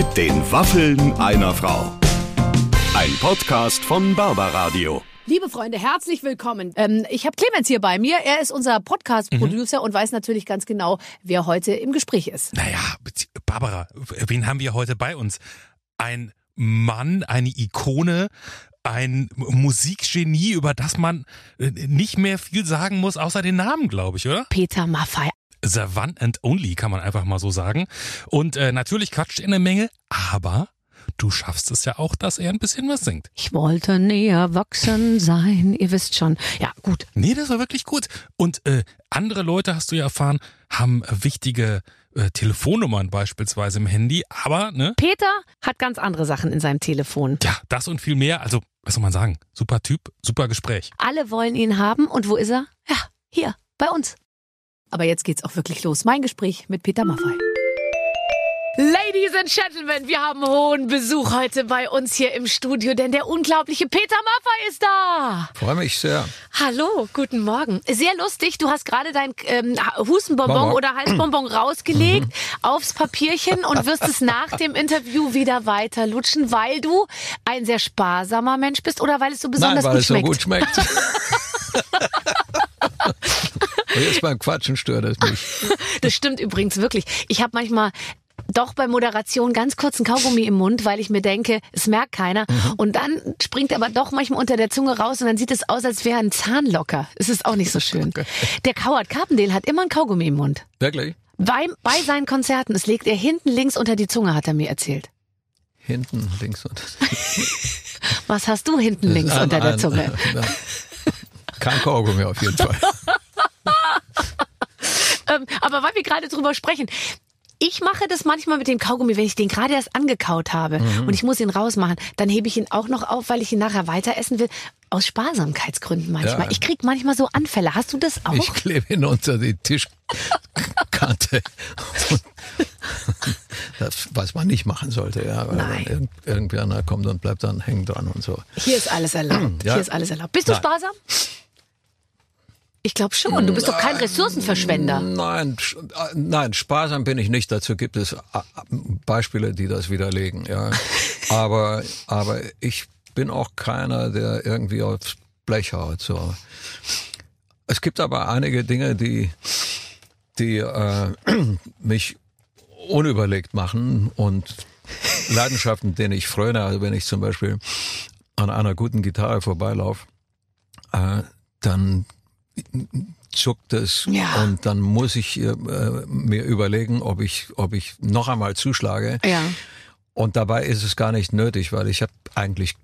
Mit den Waffeln einer Frau. Ein Podcast von Barbaradio. Liebe Freunde, herzlich willkommen. Ähm, ich habe Clemens hier bei mir. Er ist unser Podcast-Producer Mhm. und weiß natürlich ganz genau, wer heute im Gespräch ist. Naja, Barbara, wen haben wir heute bei uns? Ein Mann, eine Ikone, ein Musikgenie, über das man äh, nicht mehr viel sagen muss, außer den Namen, glaube ich, oder? Peter Maffei. The One and Only, kann man einfach mal so sagen. Und äh, natürlich quatscht er eine Menge, aber du schaffst es ja auch, dass er ein bisschen was singt. Ich wollte nie erwachsen sein. Ihr wisst schon. Ja, gut. Nee, das war wirklich gut. Und äh, andere Leute, hast du ja erfahren, haben wichtige äh, Telefonnummern beispielsweise im Handy, aber, ne? Peter hat ganz andere Sachen in seinem Telefon. Ja, das und viel mehr. Also, was soll man sagen? Super Typ, super Gespräch. Alle wollen ihn haben. Und wo ist er? Ja, hier, bei uns. Aber jetzt geht's auch wirklich los. Mein Gespräch mit Peter Maffei. Ladies and Gentlemen, wir haben hohen Besuch heute bei uns hier im Studio, denn der unglaubliche Peter Maffei ist da. Freue mich sehr. Hallo, guten Morgen. Sehr lustig, du hast gerade dein ähm, Hustenbonbon Bonbon. oder Halsbonbon rausgelegt aufs Papierchen und wirst es nach dem Interview wieder weiter lutschen, weil du ein sehr sparsamer Mensch bist oder weil es so besonders Nein, weil gut es so schmeckt. gut schmeckt. Und jetzt beim Quatschen stört es mich. Das stimmt übrigens wirklich. Ich habe manchmal doch bei Moderation ganz kurz ein Kaugummi im Mund, weil ich mir denke, es merkt keiner. Mhm. Und dann springt er aber doch manchmal unter der Zunge raus und dann sieht es aus, als wäre ein Zahn locker. Es ist auch nicht so schön. Der Howard Carpendale hat immer ein Kaugummi im Mund. Wirklich? Bei, bei seinen Konzerten, das legt er hinten links unter die Zunge, hat er mir erzählt. Hinten, links und Was hast du hinten links Ein- unter der Zunge? Kein Kaugummi auf jeden Fall. Aber weil wir gerade drüber sprechen, ich mache das manchmal mit dem Kaugummi, wenn ich den gerade erst angekaut habe Mhm. und ich muss ihn rausmachen, dann hebe ich ihn auch noch auf, weil ich ihn nachher weiter essen will. Aus Sparsamkeitsgründen manchmal. Ja. Ich krieg manchmal so Anfälle. Hast du das auch? Ich klebe ihn unter die Tischkante. Das, was man nicht machen sollte, ja. Weil Nein. irgend, irgendwer kommt und bleibt dann hängen dran und so. Hier ist alles erlaubt. Ja. Hier ist alles erlaubt. Bist du Nein. sparsam? Ich glaube schon. Du bist doch kein Ressourcenverschwender. Nein, äh, nein, sparsam bin ich nicht. Dazu gibt es äh, Beispiele, die das widerlegen. Ja, aber aber ich bin auch keiner, der irgendwie aufs Blech haut. So. Es gibt aber einige Dinge, die die äh, mich unüberlegt machen und Leidenschaften, denen ich fröne. Also wenn ich zum Beispiel an einer guten Gitarre vorbeilaufe, äh, dann zuckt es Ja. und dann muss ich äh, mir überlegen, ob ich, ob ich noch einmal zuschlage. Ja. Und dabei ist es gar nicht nötig, weil ich habe eigentlich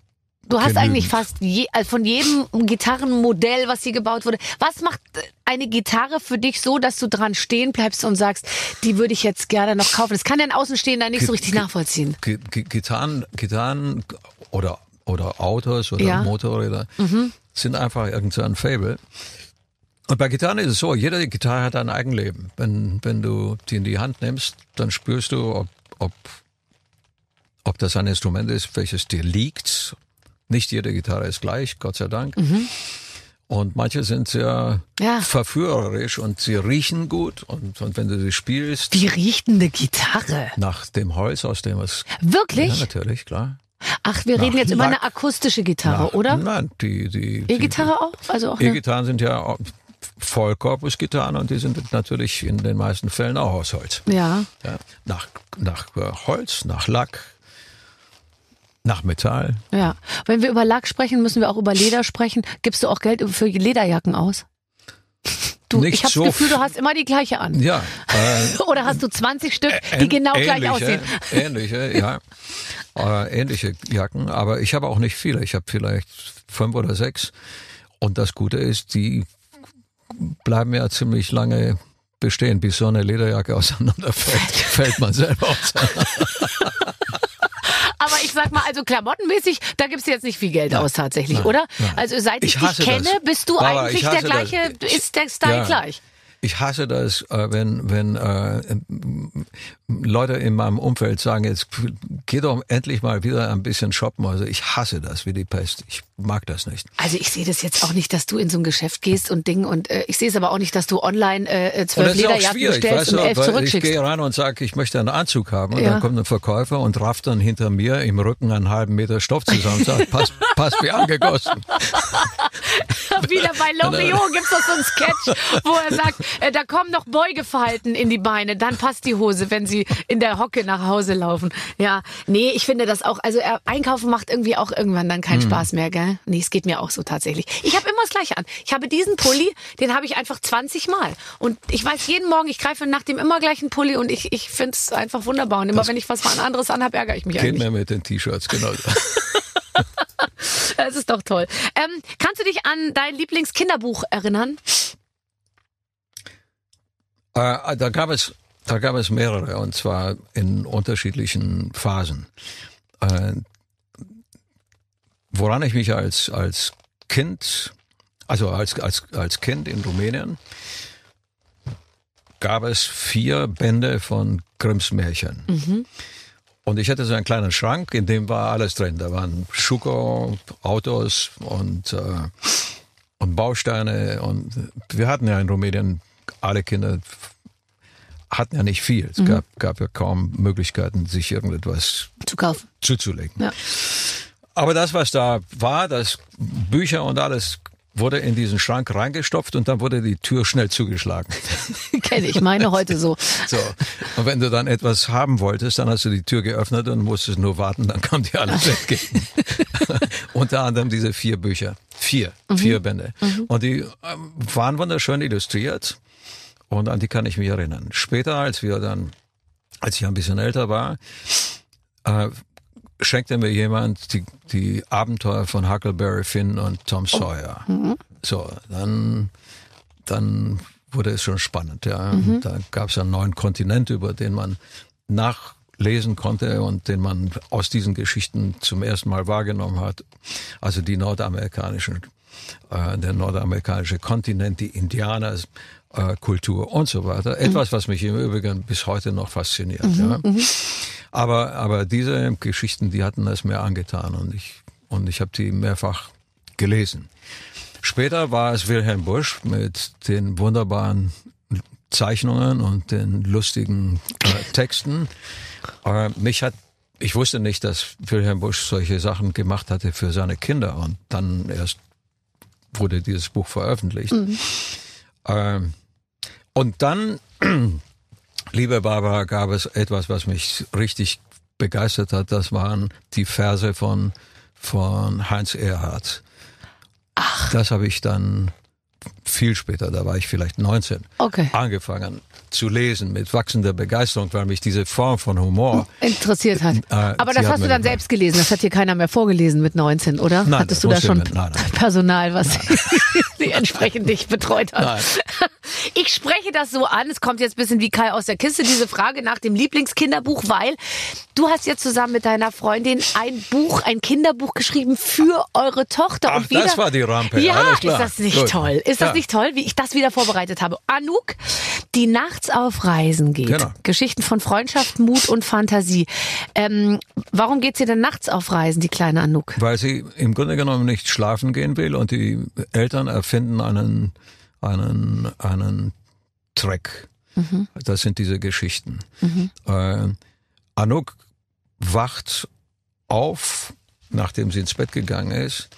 Du hast Genügend. eigentlich fast je, also von jedem Gitarrenmodell, was hier gebaut wurde. Was macht eine Gitarre für dich so, dass du dran stehen bleibst und sagst, die würde ich jetzt gerne noch kaufen? Das kann der Außenstehender nicht so richtig nachvollziehen. Gi- Gi- Gitarren, Gitarren oder oder Autos oder Ja. Mhm. Motorräder sind einfach irgend so Fable. Und bei Gitarren ist es so, jede Gitarre hat ein Eigenleben. Wenn, wenn du die in die Hand nimmst, dann spürst du, ob, ob, ob das ein Instrument ist, welches dir liegt. Nicht jede Gitarre ist gleich, Gott sei Dank. Und manche sind sehr Ja. verführerisch und sie riechen gut. Und, und wenn du sie spielst, Wie riecht eine Gitarre? nach dem Holz, aus dem es... Ja, Wirklich? natürlich, klar. Ach, wir reden jetzt über eine akustische Gitarre, Nach- oder? Nein, die, die, E-Gitarre auch? Also auch E-Gitarren sind ja Vollkorpusgitarren und die sind natürlich in den meisten Fällen auch aus Holz. Ja. Ja, nach, nach äh, Holz, nach Lack, nach Metall. Ja. Wenn wir über Lack sprechen, müssen wir auch über Leder sprechen. Gibst du auch Geld für Lederjacken aus? Du, Nicht ich habe so das Gefühl, du hast immer die gleiche an. Ja, äh, Oder hast du 20 Stück, die genau gleich ähnliche, aussehen? Ähnliche, ja. Äh, ähnliche Jacken, aber ich habe auch nicht viele. Ich habe vielleicht fünf oder sechs. Und das Gute ist, die bleiben ja ziemlich lange bestehen, bis so eine Lederjacke auseinanderfällt. fällt man selber auseinander. Aber ich sag mal, also klamottenmäßig, da gibst du jetzt nicht viel Geld aus tatsächlich, oder? Also seit ich, Ich dich kenne, das. bist du Barbara, eigentlich ich der hasse das. gleiche, ist der Style Ja. gleich. ich hasse das, äh, wenn, wenn äh, Leute in meinem Umfeld sagen, jetzt geh doch endlich mal wieder ein bisschen shoppen. Also ich hasse das wie die Pest. Ich mag das nicht. Also ich sehe das jetzt auch nicht, dass du in so ein Geschäft gehst und Ding und äh, ich sehe es aber auch nicht, dass du online äh, zwölf Lederjacken bestellst und elf zurückschickst. Ich gehe rein und sage, ich möchte einen Anzug haben und ja. dann kommt ein Verkäufer und rafft dann hinter mir im Rücken einen halben Meter Stoff zusammen und sagt, passt, passt wie angegossen. Wieder bei Loriot gibt's doch so einen Sketch, wo er sagt, äh, da kommen noch Beugeverhalten in die Beine, dann passt die Hose, wenn sie in der Hocke nach Hause laufen. Ja, nee, ich finde das auch, also er, Einkaufen macht irgendwie auch irgendwann dann keinen hm. Spaß mehr, gell? Nee, es geht mir auch so tatsächlich. Ich habe immer das Gleiche an. Ich habe diesen Pulli, den habe ich einfach 20 Mal. Und ich weiß jeden Morgen, ich greife nach dem immer gleichen Pulli und ich, ich finde es einfach wunderbar. Und immer das wenn ich was mal anderes anhabe, ärgere ich mich geht eigentlich. Geht mir mit den T-Shirts, genau. das ist doch toll. Ähm, kannst du dich an dein Lieblingskinderbuch erinnern? Äh, da gab es da gab es mehrere und zwar in unterschiedlichen Phasen. Äh, woran ich mich als als Kind, also als als als Kind in Rumänien gab es vier Bände von Grimms Märchen. Mhm. Und ich hatte so einen kleinen Schrank, in dem war alles drin. Da waren Schuko, Autos und, äh, und Bausteine. Und wir hatten ja in Rumänien, alle Kinder hatten ja nicht viel. Es mhm. gab, gab ja kaum Möglichkeiten, sich irgendetwas zu kaufen, zuzulegen. Ja. Aber das, was da war, das Bücher und alles wurde in diesen Schrank reingestopft und dann wurde die Tür schnell zugeschlagen. Kenne ich, meine heute so. So. Und wenn du dann etwas haben wolltest, dann hast du die Tür geöffnet und musstest nur warten, dann kam die alles weg. Unter anderem diese vier Bücher. Vier. Mhm. Vier Bände. Mhm. Und die ähm, waren wunderschön illustriert. Und an die kann ich mich erinnern. Später, als wir dann, als ich ein bisschen älter war, äh, schenkte mir jemand die, die Abenteuer von Huckleberry Finn und Tom oh. Sawyer. Oh. Mhm. So, dann, dann wurde es schon spannend. Ja. Mhm. Da gab es einen neuen Kontinent, über den man nachlesen konnte und den man aus diesen Geschichten zum ersten Mal wahrgenommen hat. Also die nordamerikanischen, äh, der nordamerikanische Kontinent, die Indianer, Kultur und so weiter. Mhm. Etwas, was mich im Übrigen bis heute noch fasziniert. Mhm. Ja. Mhm. Aber, aber diese Geschichten, die hatten es mir angetan und ich, und ich habe die mehrfach gelesen. Später war es Wilhelm Busch mit den wunderbaren Zeichnungen und den lustigen äh, Texten. Aber mich hat, ich wusste nicht, dass Wilhelm Busch solche Sachen gemacht hatte für seine Kinder und dann erst wurde dieses Buch veröffentlicht. Mhm. Ähm, und dann Liebe Barbara, gab es etwas, was mich richtig begeistert hat. Das waren die Verse von, von Heinz Erhardt. Ach. Das habe ich dann viel später, da war ich vielleicht 19, okay. angefangen zu lesen mit wachsender Begeisterung, weil mich diese Form von Humor interessiert hat. Äh, Aber das hast du dann selbst gelesen, das hat dir keiner mehr vorgelesen mit 19, oder? Nein, Hattest du da schon mit, nein, nein. Personal, was die entsprechend dich betreut hat? Nein. Ich spreche das so an, es kommt jetzt ein bisschen wie Kai aus der Kiste, diese Frage nach dem Lieblingskinderbuch, weil du hast jetzt zusammen mit deiner Freundin ein Buch, ein Kinderbuch geschrieben für eure Tochter. Ach, und wieder, das war die Rampe. Ja, ist das nicht Gut. toll? Ist das ja. Nicht toll, wie ich das wieder vorbereitet habe? Anouk, die nachts auf Reisen geht. Genau. Geschichten von Freundschaft, Mut und Fantasie. Ähm, warum geht sie denn nachts auf Reisen, die kleine Anouk? Weil sie im Grunde genommen nicht schlafen gehen will und die Eltern erfinden einen einen, einen Track. Mhm. Das sind diese Geschichten. Mhm. Äh, Anouk wacht auf, nachdem sie ins Bett gegangen ist,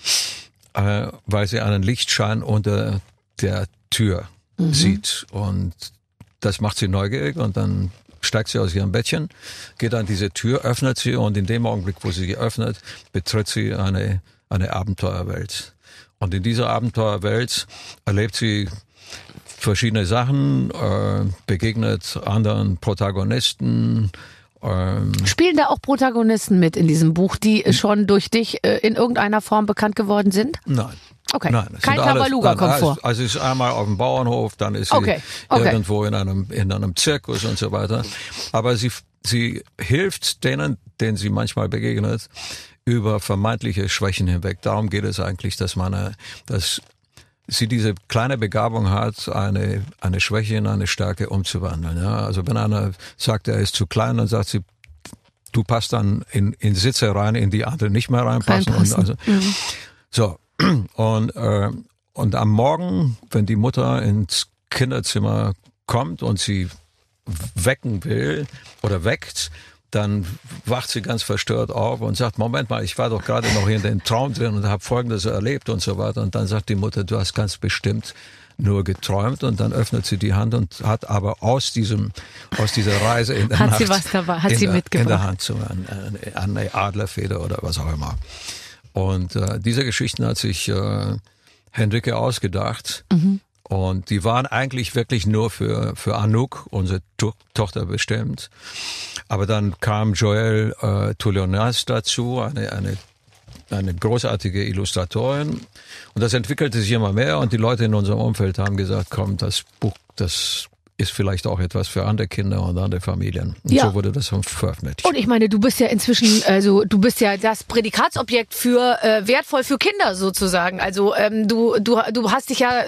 äh, weil sie einen Lichtschein unter der Tür mhm. sieht. Und das macht sie neugierig und dann steigt sie aus ihrem Bettchen, geht an diese Tür, öffnet sie und in dem Augenblick, wo sie sie öffnet, betritt sie eine, eine Abenteuerwelt. Und in dieser Abenteuerwelt erlebt sie verschiedene Sachen, äh, begegnet anderen Protagonisten. Ähm, Spielen da auch Protagonisten mit in diesem Buch, die schon durch dich äh, in irgendeiner Form bekannt geworden sind? Nein. Okay. Nein, Kein Tabaluga kommt vor. Also ist einmal auf dem Bauernhof, dann ist sie okay. Irgendwo in einem in einem Zirkus und so weiter. Aber sie sie hilft denen, denen sie manchmal begegnet, über vermeintliche Schwächen hinweg. Darum geht es eigentlich, dass man, dass sie diese kleine Begabung hat, eine, eine Schwäche in eine Stärke umzuwandeln. Ja? Also wenn einer sagt, er ist zu klein, dann sagt sie, du passt dann in, in Sitze rein, in die andere nicht mehr reinpassen. Reinpassen. Also, Mhm. so, und, äh, und am Morgen, wenn die Mutter ins Kinderzimmer kommt und sie wecken will oder weckt, dann wacht sie ganz verstört auf und sagt, Moment mal, ich war doch gerade noch in den Traum drin und habe Folgendes erlebt und so weiter. Und dann sagt die Mutter, du hast ganz bestimmt nur geträumt und dann öffnet sie die Hand und hat aber aus diesem aus dieser Reise in der Hat Nacht sie was dabei? Hat in sie der, mitgebracht? in der Hand so eine, eine Adlerfeder oder was auch immer. Und äh, diese Geschichten hat sich äh, Henrike ausgedacht. Mhm. Und die waren eigentlich wirklich nur für, für Anouk, unsere to Tochter, bestimmt. Aber dann kam Joël äh, Toulionas dazu, eine, eine, eine großartige Illustratorin. Und das entwickelte sich immer mehr und die Leute in unserem Umfeld haben gesagt, komm, das Buch, das ist vielleicht auch etwas für andere Kinder und andere Familien. Und Ja. so wurde das veröffentlicht. Und ich meine, du bist ja inzwischen, also du bist ja das Prädikatsobjekt für äh, wertvoll für Kinder sozusagen. Also ähm, du du du hast dich ja,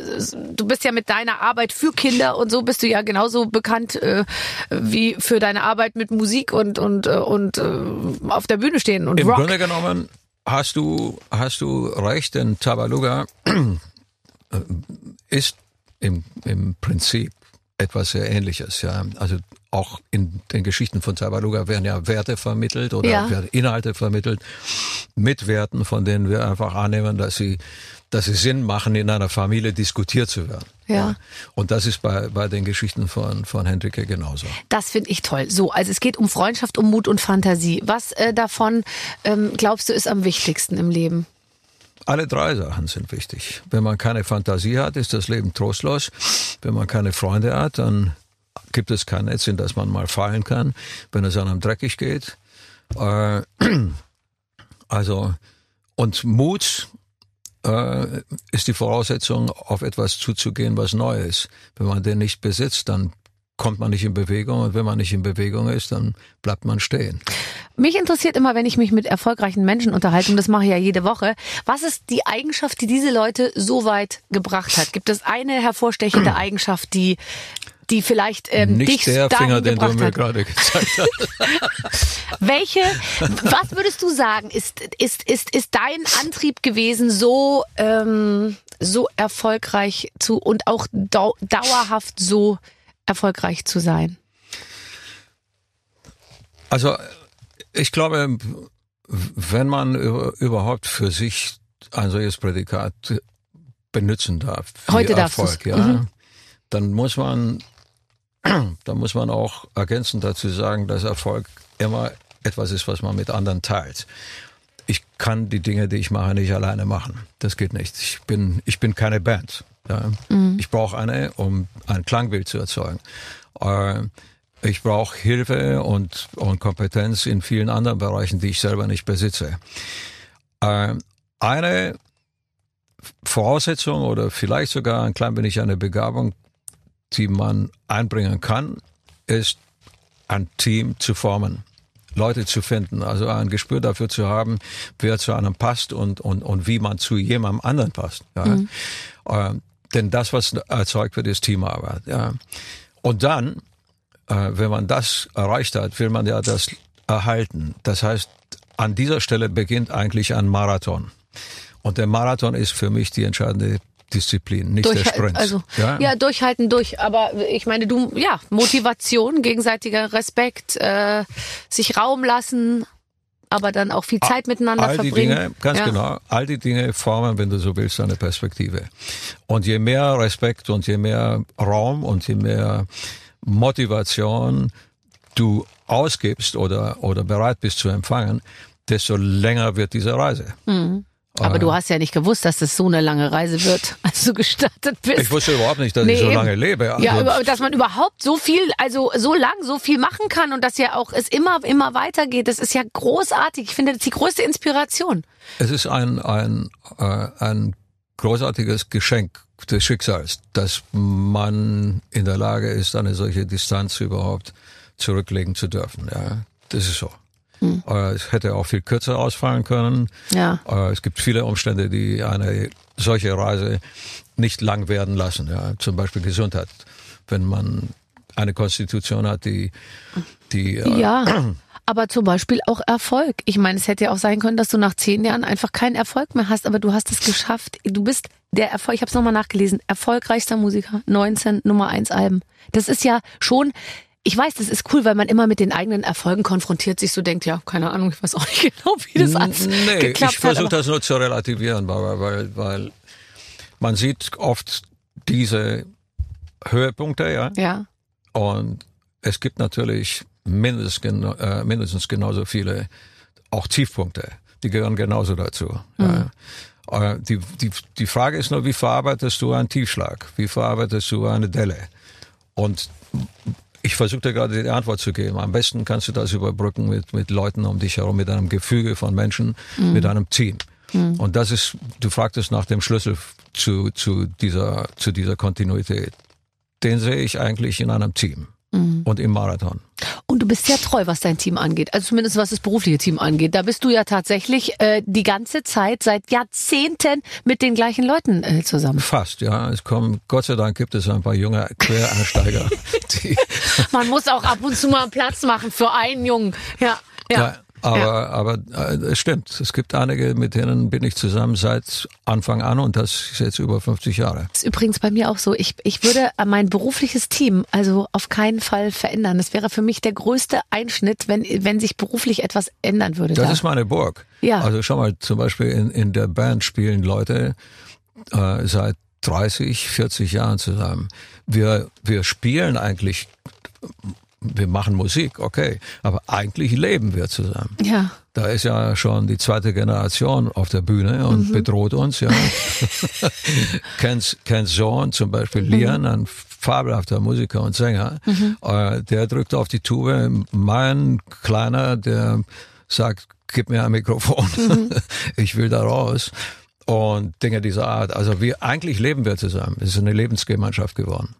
du bist ja mit deiner Arbeit für Kinder und so bist du ja genauso bekannt äh, wie für deine Arbeit mit Musik und und äh, und äh, auf der Bühne stehen und Im Rock. Grunde genommen hast du, hast du recht, denn Tabaluga äh, ist im, im Prinzip etwas sehr Ähnliches. Ja. Also auch in den Geschichten von Tabaluga werden ja Werte vermittelt oder Ja. Inhalte vermittelt mit Werten, von denen wir einfach annehmen, dass sie, dass sie Sinn machen, in einer Familie diskutiert zu werden. Ja. Und das ist bei, bei den Geschichten von, von Hendrike genauso. Das finde ich toll. So, also es geht um Freundschaft, um Mut und Fantasie. Was äh, davon ähm, glaubst du ist am wichtigsten im Leben? Alle drei Sachen sind wichtig. Wenn man keine Fantasie hat, ist das Leben trostlos. Wenn man keine Freunde hat, dann gibt es kein Netz, in das man mal fallen kann, wenn es einem dreckig geht. Äh, also, und Mut äh, ist die Voraussetzung, auf etwas zuzugehen, was neu ist. Wenn man den nicht besitzt, dann kommt man nicht in Bewegung und wenn man nicht in Bewegung ist, dann bleibt man stehen. Mich interessiert immer, wenn ich mich mit erfolgreichen Menschen unterhalte, und das mache ich ja jede Woche, was ist die Eigenschaft, die diese Leute so weit gebracht hat? Gibt es eine hervorstechende Eigenschaft, die, die vielleicht ähm, nicht dich der Finger, den du mir hat? gerade gezeigt hast. Welche, was würdest du sagen, ist, ist, ist, ist dein Antrieb gewesen, so, ähm, so erfolgreich zu und auch dau dauerhaft so erfolgreich zu sein? Also ich glaube, wenn man über- überhaupt für sich ein solches Prädikat benutzen darf, Heute Erfolg, ja, Mhm. dann muss man, dann muss man auch ergänzend dazu sagen, dass Erfolg immer etwas ist, was man mit anderen teilt. Ich kann die Dinge, die ich mache, nicht alleine machen. Das geht nicht. Ich bin, ich bin keine Band. Ja. Ich brauche eine, um ein Klangbild zu erzeugen. Äh, ich brauche Hilfe und, und Kompetenz in vielen anderen Bereichen, die ich selber nicht besitze. Äh, eine Voraussetzung oder vielleicht sogar ein klein wenig eine Begabung, die man einbringen kann, ist ein Team zu formen. Leute zu finden, also ein Gespür dafür zu haben, wer zu einem passt und, und, und wie man zu jemandem anderen passt. Ja. Ähm, denn das, was erzeugt wird, ist Teamarbeit. Ja. Und dann, äh, wenn man das erreicht hat, will man ja das erhalten. Das heißt, an dieser Stelle beginnt eigentlich ein Marathon. Und der Marathon ist für mich die entscheidende Disziplin, nicht der Sprint. Also, ja? durchhalten durch. Aber ich meine, du, ja, Motivation, gegenseitiger Respekt, äh, sich Raum lassen, aber dann auch viel Zeit miteinander all die verbringen. Dinge, ganz ja. genau, all die Dinge formen, wenn du so willst, eine Perspektive. Und je mehr Respekt und je mehr Raum und je mehr Motivation du ausgibst oder, oder bereit bist zu empfangen, desto länger wird diese Reise. Aber du hast ja nicht gewusst, dass das so eine lange Reise wird, als du gestartet bist. Ich wusste überhaupt nicht, dass Nee, ich so eben. lange lebe. Also, ja, dass man überhaupt so viel, also so lang so viel machen kann und dass ja auch es immer, immer weitergeht. Das ist ja großartig. Ich finde, das ist die größte Inspiration. Es ist ein, ein, äh, ein großartiges Geschenk des Schicksals, dass man in der Lage ist, eine solche Distanz überhaupt zurücklegen zu dürfen. Ja, das ist so. Äh, Es hätte auch viel kürzer ausfallen können. Ja. Äh, Es gibt viele Umstände, die eine solche Reise nicht lang werden lassen. Ja, zum Beispiel Gesundheit. Wenn man eine Konstitution hat, die, die äh, Ja. Aber zum Beispiel auch Erfolg. Ich meine, es hätte ja auch sein können, dass du nach zehn Jahren einfach keinen Erfolg mehr hast, aber du hast es geschafft. Du bist der Erfolg, ich habe es nochmal nachgelesen, erfolgreichster Musiker, 19 Nummer 1 Alben. Das ist ja schon, ich weiß, das ist cool, weil man immer mit den eigenen Erfolgen konfrontiert sich so denkt, ja, keine Ahnung, ich weiß auch nicht genau, wie das alles Nee, geklappt ich versuche hat. das nur zu relativieren, weil, weil, weil man sieht oft diese Höhepunkte, ja, ja, und es gibt natürlich mindestens, äh, mindestens genauso viele auch Tiefpunkte. Die gehören genauso dazu. Ja. Äh, Die, die, die Frage ist nur, wie verarbeitest du einen Tiefschlag? Wie verarbeitest du eine Delle? Und ich versuche dir gerade die Antwort zu geben. Am besten kannst du das überbrücken mit, mit Leuten um dich herum, mit einem Gefüge von Menschen, mit einem Team. Und das ist, du fragtest nach dem Schlüssel zu, zu, dieser, zu dieser Kontinuität. Den sehe ich eigentlich in einem Team und im Marathon. Und du bist sehr treu, was dein Team angeht. Also zumindest was das berufliche Team angeht. Da bist du ja tatsächlich äh, die ganze Zeit seit Jahrzehnten mit den gleichen Leuten äh, zusammen. Fast, ja. Es kommen, Gott sei Dank gibt es ein paar junge Quereinsteiger, Man muss auch ab und zu mal Platz machen für einen Jungen. Ja, ja. Ja, aber, aber äh, es stimmt. Es gibt einige, mit denen bin ich zusammen seit Anfang an und das ist jetzt über 50 Jahre. Das ist übrigens bei mir auch so. Ich, ich würde mein berufliches Team also auf keinen Fall verändern. Das wäre für mich der größte Einschnitt, wenn, wenn sich beruflich etwas ändern würde. Das da. ist meine Burg. Ja. Also schau mal, zum Beispiel in, in der Band spielen Leute äh, seit 30, 40 Jahren zusammen. Wir, wir spielen eigentlich, wir machen Musik, okay, aber eigentlich leben wir zusammen. ja. Da ist ja schon die zweite Generation auf der Bühne und bedroht uns, ja. Kens, Kens Sohn, zum Beispiel Lian, ein fabelhafter Musiker und Sänger, äh, der drückt auf die Tube. Mein Kleiner, der sagt, gib mir ein Mikrofon, ich will da raus. Und Dinge dieser Art. Also wir, eigentlich leben wir zusammen. Es ist eine Lebensgemeinschaft geworden.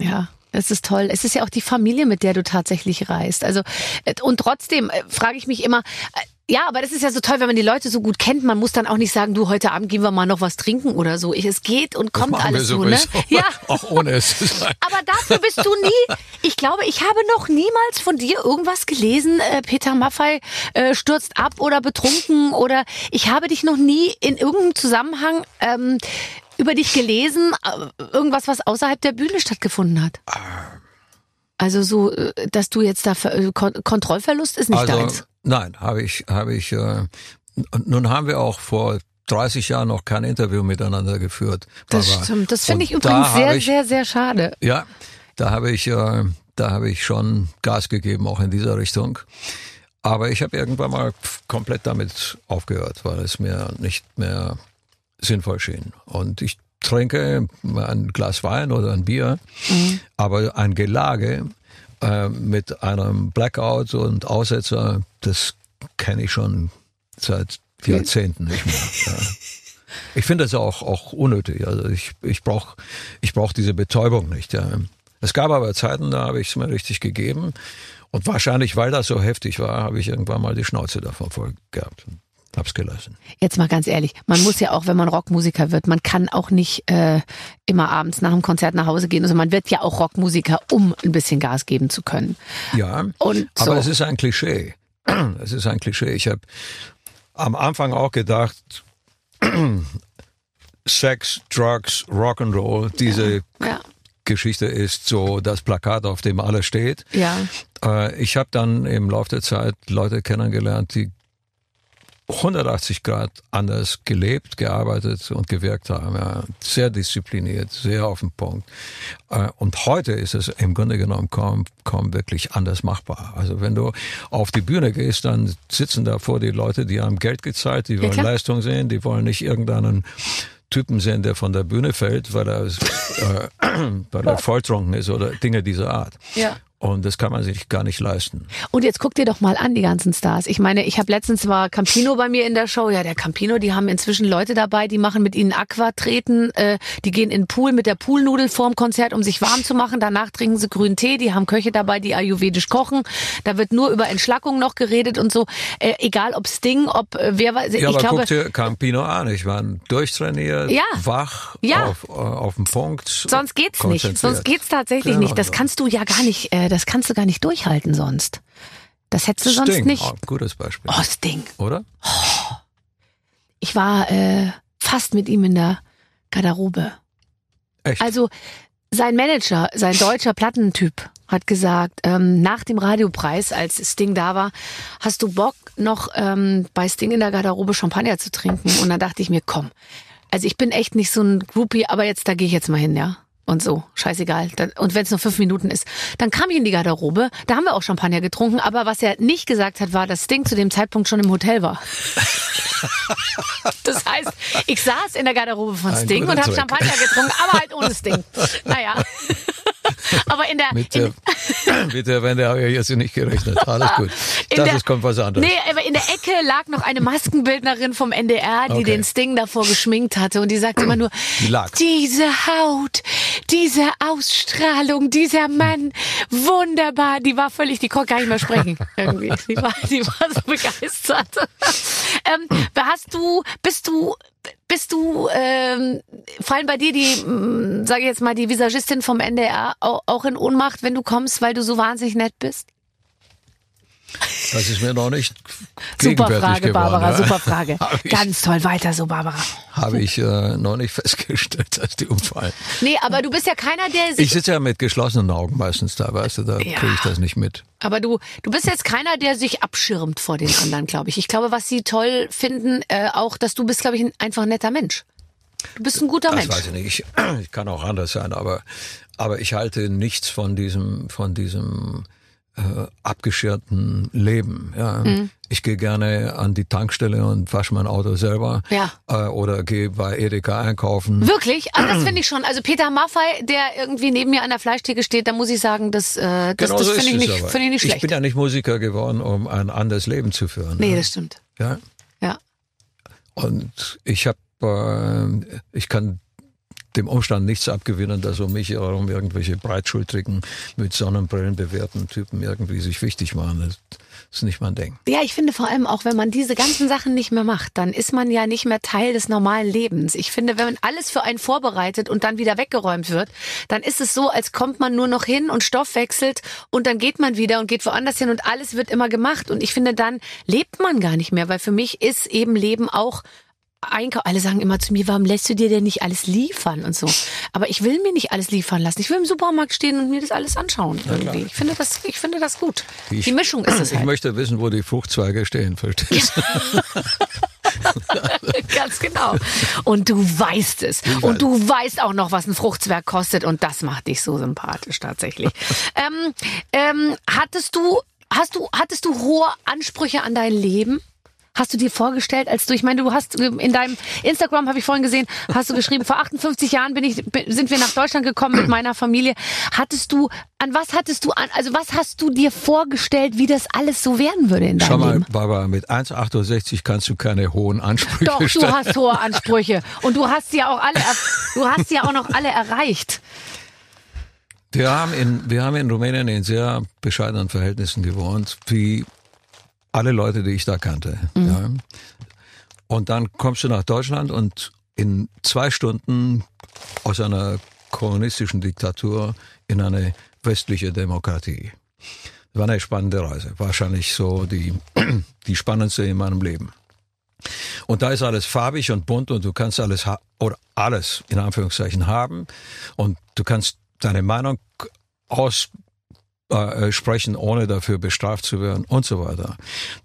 Ja, es ist toll. Es ist ja auch die Familie, mit der du tatsächlich reist. Also äh, und trotzdem äh, frage ich mich immer. Äh, ja, aber das ist ja so toll, wenn man die Leute so gut kennt. Man muss dann auch nicht sagen, du, heute Abend gehen wir mal noch was trinken oder so. Ich, es geht und kommt alles so, ne? Ja. Auch ohne es zu sagen. Aber dafür bist du nie. Ich glaube, ich habe noch niemals von dir irgendwas gelesen. Äh, Peter Maffei äh, stürzt ab oder betrunken oder ich habe dich noch nie in irgendeinem Zusammenhang ähm, über dich gelesen, irgendwas, was außerhalb der Bühne stattgefunden hat. Also so, äh, dass du jetzt da äh, Kon Kontrollverlust ist nicht also, deins. Nein, habe ich, habe ich. Äh, nun haben wir auch vor 30 Jahren noch kein Interview miteinander geführt. Das Barbara. stimmt. Das finde ich übrigens sehr, ich, sehr, sehr schade. Ja, da habe ich, äh, da habe ich schon Gas gegeben, auch in dieser Richtung. Aber ich habe irgendwann mal komplett damit aufgehört, weil es mir nicht mehr sinnvoll schien. Und ich trinke ein Glas Wein oder ein Bier, aber ein Gelage äh, mit einem Blackout und Aussetzer, das kenne ich schon seit Jahrzehnten nicht mehr. Ja. Ich finde das auch, auch unnötig. Also ich, ich brauche ich brauch diese Betäubung nicht. Ja. Es gab aber Zeiten, da habe ich es mir richtig gegeben. Und wahrscheinlich, weil das so heftig war, habe ich irgendwann mal die Schnauze davon voll gehabt. Hab's gelassen. Jetzt mal ganz ehrlich, man muss ja auch, wenn man Rockmusiker wird, man kann auch nicht äh, immer abends nach dem Konzert nach Hause gehen. Also man wird ja auch Rockmusiker, um ein bisschen Gas geben zu können. Ja, Und so. aber es ist ein Klischee. Es ist ein Klischee. Ich habe am Anfang auch gedacht, Sex, Drugs, Rock'n'Roll, diese Ja, Geschichte ist so das Plakat, auf dem alles steht. ja. Äh, ich habe dann im Laufe der Zeit Leute kennengelernt, die 180 Grad anders gelebt, gearbeitet und gewirkt haben. Ja. Sehr diszipliniert, sehr auf den Punkt. Äh, Und heute ist es im Grunde genommen kaum, kaum wirklich anders machbar. Also wenn du auf die Bühne gehst, dann sitzen da vor die Leute, die haben Geld gezahlt, die wollen klar. Leistung sehen, die wollen nicht irgendeinen Typen sehen, der von der Bühne fällt, weil er, äh, weil er volltrunken ist oder Dinge dieser Art. Ja. Und das kann man sich gar nicht leisten. Und jetzt guck dir doch mal an, die ganzen Stars. Ich meine, ich habe letztens war Campino bei mir in der Show. Ja, der Campino, die haben inzwischen Leute dabei, die machen mit ihnen Aquatreten, äh, die gehen in den Pool mit der Poolnudel vorm Konzert, um sich warm zu machen. Danach trinken sie grünen Tee. Die haben Köche dabei, die ayurvedisch kochen. Da wird nur über Entschlackung noch geredet und so. Äh, egal ob Sting, ob äh, wer weiß. Ja, ich aber glaube, guck dir Campino an. Ich war durchtrainiert, Ja. wach, Ja. auf, äh, auf dem Punkt. Sonst geht's nicht. Sonst geht's tatsächlich Genau nicht. Das kannst du ja gar nicht, äh, das kannst du gar nicht durchhalten sonst. Das hättest du sonst Sting, nicht. auch ein gutes Beispiel. Oh, Sting. Oder? Ich war äh, fast mit ihm in der Garderobe. Echt? Also sein Manager, sein deutscher Plattentyp, hat gesagt, ähm, nach dem Radiopreis, als Sting da war, hast du Bock, noch ähm, bei Sting in der Garderobe Champagner zu trinken? Und dann dachte ich mir, komm. Also ich bin echt nicht so ein Groupie, aber jetzt, da gehe ich jetzt mal hin, ja. Und so, scheißegal. Und wenn es nur fünf Minuten ist. Dann kam ich in die Garderobe, da haben wir auch Champagner getrunken, aber was er nicht gesagt hat, war, dass Sting zu dem Zeitpunkt schon im Hotel war. Das heißt, ich saß in der Garderobe von Sting und habe. Champagner getrunken, aber halt ohne Sting. Naja. Aber in der, Mit in, der, mit der Wende habe ich jetzt nicht gerechnet. Alles gut. Das der- ist kommt was anderes. Nee, aber in der Ecke lag noch eine Maskenbildnerin vom NDR, die Okay. den Sting davor geschminkt hatte. Und die sagte immer nur, Die diese Haut, diese Ausstrahlung, dieser Mann, wunderbar. Die war völlig, die konnte gar nicht mehr sprechen. Irgendwie. Die war, die war so begeistert. ähm, hast du, bist du, bist du, ähm, fallen bei dir die, mh, sage ich jetzt mal, die Visagistin vom NDR auch in Ohnmacht, wenn du kommst, weil du so wahnsinnig nett bist? Das ist mir noch nicht Super Frage, geworden. Barbara, ja. super Frage. Ich, Ganz toll, weiter so, Barbara. habe ich äh, noch nicht festgestellt, dass die umfallen. Nee, aber du bist ja keiner, der sich. Ich sitze ja mit geschlossenen Augen meistens da, weißt du, da Ja. kriege ich das nicht mit. aber du, du bist jetzt keiner, der sich abschirmt vor den anderen, glaube ich. Ich glaube, was sie toll finden, äh, auch, dass du bist, glaube ich, ein, einfach ein netter Mensch. Du bist ein guter Das Mensch. weiß ich nicht. Ich, ich kann auch anders sein, aber, aber ich halte nichts von diesem, von diesem äh, abgeschirrten Leben. Ja. Mhm. Ich gehe gerne an die Tankstelle und wasche mein Auto selber. Ja. Äh, oder gehe bei Edeka einkaufen. Wirklich? Also das finde ich schon. Also Peter Maffei, der irgendwie neben mir an der Fleischtheke steht, da muss ich sagen, das, äh, das, Genau das so finde ich, nicht, finde ich nicht Ich schlecht. bin ja nicht Musiker geworden, um ein anderes Leben zu führen. nee, ja. das stimmt. Ja. Ja. Und ich habe, äh, ich kann dem Umstand nichts abgewinnen, dass um mich herum irgendwelche breitschultrigen, mit Sonnenbrillen bewährten Typen irgendwie sich wichtig machen. Das ist nicht mein Ding. Ja, ich finde vor allem auch, wenn man diese ganzen Sachen nicht mehr macht, dann ist man ja nicht mehr Teil des normalen Lebens. Ich finde, wenn man alles für einen vorbereitet und dann wieder weggeräumt wird, dann ist es so, als kommt man nur noch hin und Stoff wechselt und dann geht man wieder und geht woanders hin und alles wird immer gemacht. Und ich finde, dann lebt man gar nicht mehr, weil für mich ist eben Leben auch Einkauf. Alle sagen immer zu mir, warum lässt du dir denn nicht alles liefern und so? Aber ich will mir nicht alles liefern lassen. Ich will im Supermarkt stehen und mir das alles anschauen irgendwie. Ich finde das, ich finde das gut. Ich- Die Mischung ist es Ich halt. möchte wissen, wo die Fruchtzweige stehen, verstehst du? Ganz genau. Und du weißt es. Und du weißt auch noch, was ein Fruchtzwerg kostet. Und das macht dich so sympathisch tatsächlich. ähm, ähm, hattest du, hast du, hattest du hohe Ansprüche an dein Leben? Hast du dir vorgestellt, als du, ich meine, du hast in deinem Instagram, habe ich vorhin gesehen, hast du geschrieben, vor 58 Jahren bin ich, sind wir nach Deutschland gekommen mit meiner Familie. Hattest du, an was hattest du an, also was hast du dir vorgestellt, wie das alles so werden würde in deinem Schau mal, Leben? Barbara, mit 1,68 kannst du keine hohen Ansprüche Doch, du stellen. hast hohe Ansprüche. Und du hast sie ja auch alle, du hast ja auch noch alle erreicht. Wir haben in, wir haben in Rumänien in sehr bescheidenen Verhältnissen gewohnt, wie alle Leute, die ich da kannte. Ja. Und dann kommst du nach Deutschland und in zwei Stunden aus einer kommunistischen Diktatur in eine westliche Demokratie. War eine spannende Reise. Wahrscheinlich so die, die spannendste in meinem Leben. Und da ist alles farbig und bunt und du kannst alles oder alles in Anführungszeichen haben und du kannst deine Meinung aussprechen, ohne dafür bestraft zu werden und so weiter.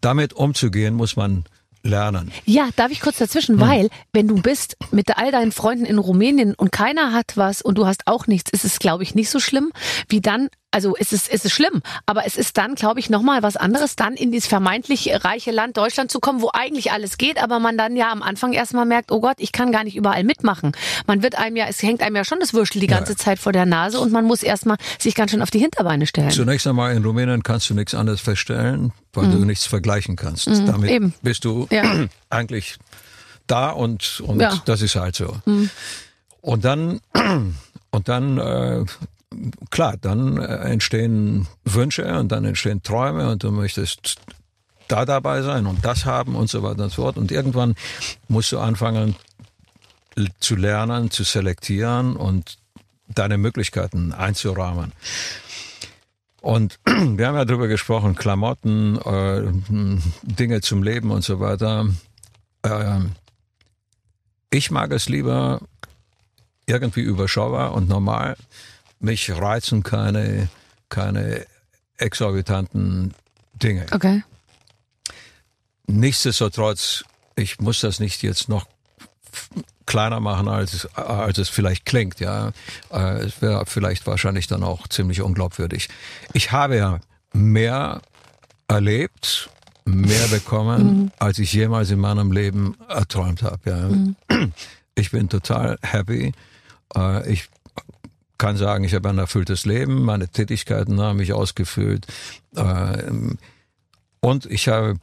Damit umzugehen muss man lernen. Ja, darf ich kurz dazwischen, weil wenn du bist mit all deinen Freunden in Rumänien und keiner hat was und du hast auch nichts, ist es, glaube ich, nicht so schlimm, wie dann also es ist, es ist schlimm, aber es ist dann, glaube ich, nochmal was anderes, dann in dieses vermeintlich reiche Land Deutschland zu kommen, wo eigentlich alles geht, aber man dann ja am Anfang erstmal merkt, oh Gott, ich kann gar nicht überall mitmachen. Man wird einem ja, es hängt einem ja schon das Würstel die ganze Ja. Zeit vor der Nase und man muss erstmal sich ganz schön auf die Hinterbeine stellen. Zunächst einmal in Rumänien kannst du nichts anderes feststellen, weil du nichts vergleichen kannst. Damit Mhm. eben. bist du Ja. eigentlich da und, und Ja. Mhm. das ist halt so. Und dann, und dann, äh, klar, dann äh, entstehen Wünsche und dann entstehen Träume und du möchtest da dabei sein und das haben und so weiter und so fort. Und irgendwann musst du anfangen zu lernen, zu selektieren und deine Möglichkeiten einzurahmen. Und wir haben ja darüber gesprochen, Klamotten, äh, Dinge zum Leben und so weiter. Ähm, ich mag es lieber irgendwie überschaubar und normal. Mich reizen keine, keine exorbitanten Dinge. Okay. Nichtsdestotrotz, ich muss das nicht jetzt noch kleiner machen, als, es- als es vielleicht klingt. Ja, Äh, Es wäre vielleicht wahrscheinlich dann auch ziemlich unglaubwürdig. Ich habe ja mehr erlebt, mehr bekommen, als ich jemals in meinem Leben erträumt habe. Ja. Ich bin total happy. Äh, Ich kann sagen, ich habe ein erfülltes Leben, meine Tätigkeiten haben mich ausgefüllt. Äh, Und ich habe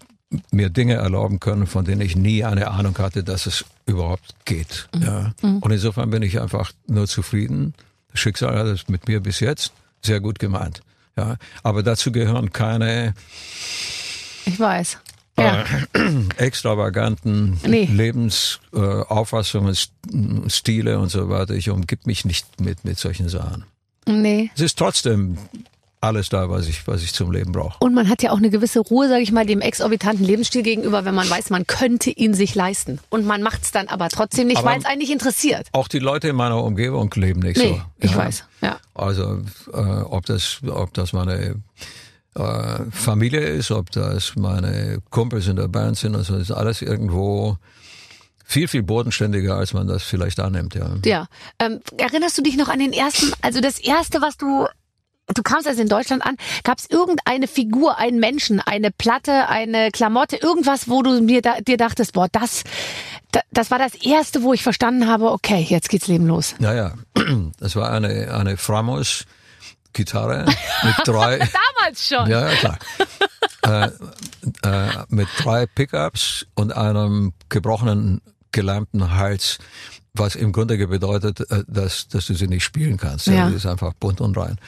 mir Dinge erlauben können, von denen ich nie eine Ahnung hatte, dass es überhaupt geht. Ja. Und insofern bin ich einfach nur zufrieden. Das Schicksal hat es mit mir bis jetzt sehr gut gemeint. Ja. Aber dazu gehören keine Ich weiß. Ja. extravaganten Nee. Lebensauffassungen, äh, Stile und so weiter. Ich umgib mich nicht mit, mit solchen Sachen. Nee. Es ist trotzdem alles da, was ich, was ich zum Leben brauche. Und man hat ja auch eine gewisse Ruhe, sage ich mal, dem exorbitanten Lebensstil gegenüber, wenn man weiß, man könnte ihn sich leisten. Und man macht es dann aber trotzdem nicht, weil es einen nicht interessiert. Auch die Leute in meiner Umgebung leben nicht Nee, so. ich Ja. weiß. Ja. Also äh, ob das ob das meine äh, Familie ist, ob das meine Kumpels in der Band sind, also ist alles irgendwo viel viel bodenständiger, als man das vielleicht annimmt. Ja. Ja. Ähm, erinnerst du dich noch an den ersten, also das erste, was du, du kamst also in Deutschland an, gab es irgendeine Figur, einen Menschen, eine Platte, eine Klamotte, irgendwas, wo du mir da, dir dachtest, boah, das, da, das war das erste, wo ich verstanden habe, okay, jetzt geht's Leben los. Ja, ja. Das war eine eine Framos Gitarre mit drei Damals schon. Ja, ja, klar. äh, äh, mit drei Pickups und einem gebrochenen, gelähmten Hals, was im Grunde bedeutet, äh, dass, dass du sie nicht spielen kannst. Ja. Die ist einfach bunt und rein.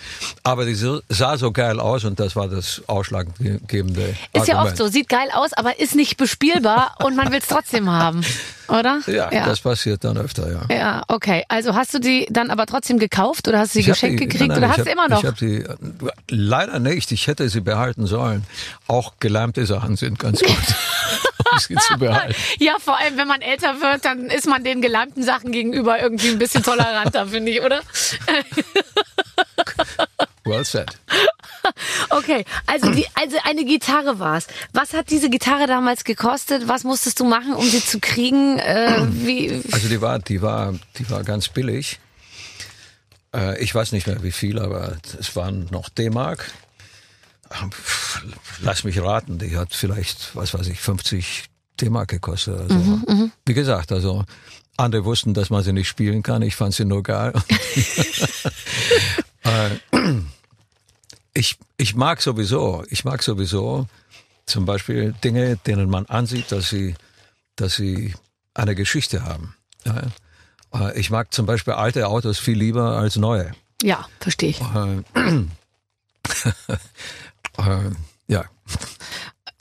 Aber die so- sah so geil aus und das war das ausschlaggebende Ist ja Argument. oft so, sieht geil aus, aber ist nicht bespielbar und man will es trotzdem haben, oder? Ja, ja. das passiert dann öfter, ja. ja, okay. Also hast du die dann aber trotzdem gekauft oder hast du sie Ich hab geschenkt die- gekriegt nein, oder hast ich du hab- immer noch? Ich habe sie leider nicht. Ich hätte sie behalten sollen. Auch gelähmte Sachen sind ganz gut, um sie zu behalten. Ja, vor allem, wenn man älter wird, dann ist man den gelähmten Sachen gegenüber irgendwie ein bisschen toleranter, finde ich, oder? Well said. Okay, also, die, also eine Gitarre war's. Was hat diese Gitarre damals gekostet? Was musstest du machen, um sie zu kriegen? Äh, wie, Also die war, die war, die war ganz billig. Äh, ich weiß nicht mehr wie viel, aber es waren noch D-Mark. Ähm, Lass mich raten, die hat vielleicht, was weiß ich, 50 D-Mark gekostet. Also, wie gesagt, also andere wussten, dass man sie nicht spielen kann. Ich fand sie nur geil. äh, ich, ich mag sowieso, ich mag sowieso zum Beispiel Dinge, denen man ansieht, dass sie, dass sie eine Geschichte haben. Äh, Ich mag zum Beispiel alte Autos viel lieber als neue. ja, verstehe ich. Äh, ja,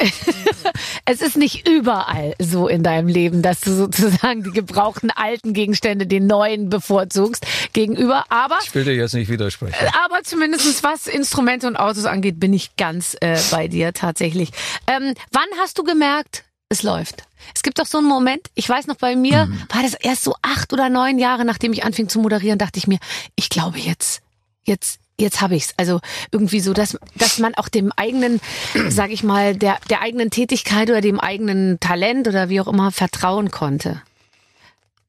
Es ist nicht überall so in deinem Leben, dass du sozusagen die gebrauchten alten Gegenstände den neuen bevorzugst gegenüber, aber ich will dir jetzt nicht widersprechen. aber zumindestens was Instrumente und Autos angeht, bin ich ganz äh, bei dir tatsächlich. Ähm, wann hast du gemerkt, es läuft? Es gibt doch so einen Moment, ich weiß noch, bei mir war das erst so acht oder neun Jahre, nachdem ich anfing zu moderieren, dachte ich mir, ich glaube jetzt, jetzt, jetzt habe ich's. Also irgendwie so, dass, dass man auch dem eigenen, sag ich mal, der, der eigenen Tätigkeit oder dem eigenen Talent oder wie auch immer vertrauen konnte.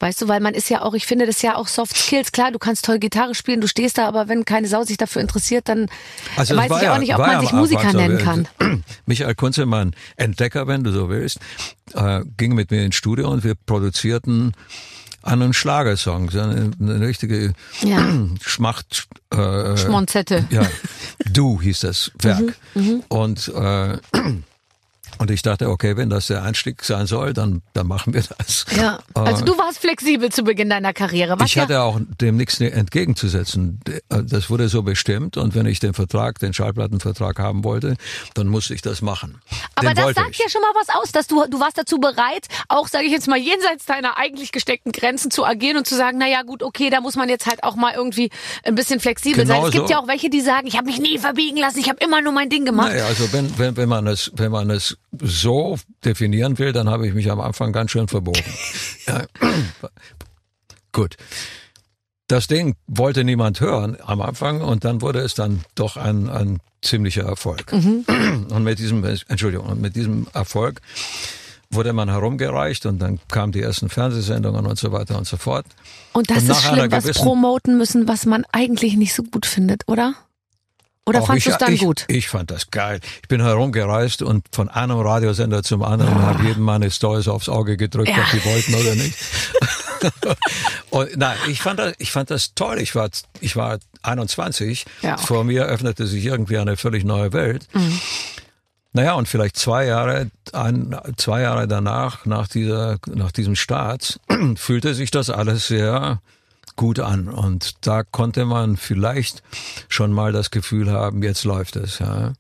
Weißt du, weil man ist ja auch, ich finde das ja auch Soft Skills. Klar, du kannst toll Gitarre spielen, du stehst da, aber wenn keine Sau sich dafür interessiert, dann Also weiß ich ja- auch nicht, ob man sich Musiker Anfang nennen wir- kann. Michael Kunzelmann, Entdecker, wenn du so willst, äh, ging mit mir ins Studio und wir produzierten einen Schlagersong, so eine, eine richtige Ja. Schmacht. Äh, Schmonzette. Ja, Du hieß das Werk. Mhm, Und äh, und ich dachte, okay, wenn das der Einstieg sein soll, dann dann machen wir das. Ja. Also du warst flexibel zu Beginn deiner Karriere. Was Ich ja, hatte auch dem nichts entgegenzusetzen. Das wurde so bestimmt und wenn ich den Vertrag, den Schallplattenvertrag haben wollte, dann musste ich das machen. aber den das sagt ich. ja schon mal was aus, dass du, du warst dazu bereit, auch, sage ich jetzt mal, jenseits deiner eigentlich gesteckten Grenzen zu agieren und zu sagen, na ja, gut, okay, da muss man jetzt halt auch mal irgendwie ein bisschen flexibel sein. Genau Es gibt so. ja auch welche, die sagen, ich habe mich nie verbiegen lassen, ich habe immer nur mein Ding gemacht. Naja, also wenn, wenn, wenn man es, wenn man es so definieren will, dann habe ich mich am Anfang ganz schön verbogen. ja. Gut. Das Ding wollte niemand hören am Anfang und dann wurde es dann doch ein, ein ziemlicher Erfolg. Und mit diesem, Entschuldigung, und mit diesem Erfolg wurde man herumgereicht und dann kamen die ersten Fernsehsendungen und so weiter und so fort. Und das Und ist schlimm, was promoten müssen, was man eigentlich nicht so gut findet, oder? Oder Auch fandst du ich, es dann ich, gut? Ich fand das geil. Ich bin herumgereist und von einem Radiosender zum anderen habe jedem meine Stories aufs Auge gedrückt, Ja. ob die wollten oder nicht. und nein, ich fand das, ich fand das toll. Ich war, ich war 21. Ja, okay. Vor mir öffnete sich irgendwie eine völlig neue Welt. Mhm. Naja, und vielleicht zwei Jahre, ein, zwei Jahre danach, nach dieser, nach diesem Start, fühlte sich das alles sehr gut an. Und da konnte man vielleicht schon mal das Gefühl haben, jetzt läuft es. Ja.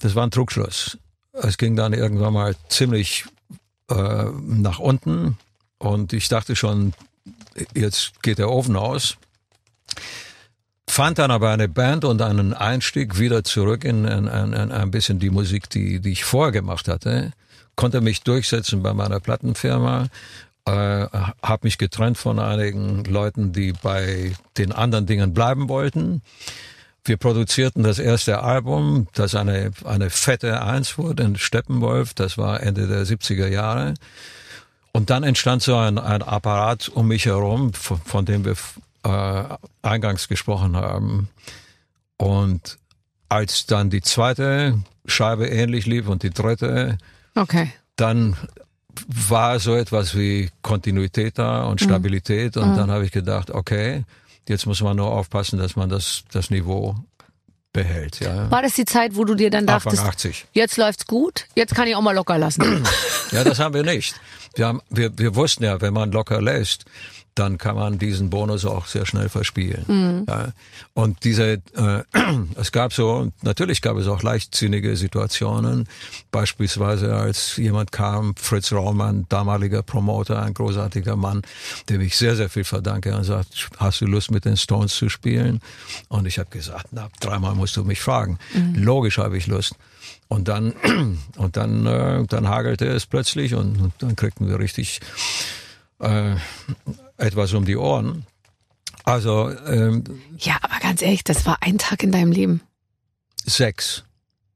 Das war ein Trugschluss. Es ging dann irgendwann mal ziemlich äh, nach unten und ich dachte schon, jetzt geht der Ofen aus. Fand dann aber eine Band und einen Einstieg wieder zurück in, in, in, in ein bisschen die Musik, die, die ich vorher gemacht hatte. Konnte mich durchsetzen bei meiner Plattenfirma. Äh, habe mich getrennt von einigen Leuten, die bei den anderen Dingen bleiben wollten. Wir produzierten das erste Album, das eine, eine fette Eins wurde in Steppenwolf. Das war Ende der 70er Jahre. Und dann entstand so ein, ein Apparat um mich herum, von, von dem wir äh, eingangs gesprochen haben. Und als dann die zweite Scheibe ähnlich lief und die dritte, Okay. dann war so etwas wie Kontinuität da und Stabilität. Und dann habe ich gedacht, okay, jetzt muss man nur aufpassen, dass man das, das Niveau behält. Ja. War das die Zeit, wo du dir dann Anfang dachtest, 80. jetzt läuft's gut, jetzt kann ich auch mal locker lassen? Ja, das haben wir nicht. Wir, haben, wir, wir wussten ja, wenn man locker lässt, dann kann man diesen Bonus auch sehr schnell verspielen. Ja. Und diese, äh, es gab so, natürlich gab es auch leichtsinnige Situationen. Beispielsweise als jemand kam, Fritz Raumann, damaliger Promoter, ein großartiger Mann, dem ich sehr, sehr viel verdanke und sagt, hast du Lust mit den Stones zu spielen? Und ich habe gesagt, na, dreimal musst du mich fragen. Logisch habe ich Lust. Und dann, und dann, äh, dann hagelte es plötzlich und, und dann kriegten wir richtig äh, etwas um die Ohren. Also ähm, ja, aber ganz ehrlich, das war ein Tag in deinem Leben. sechs.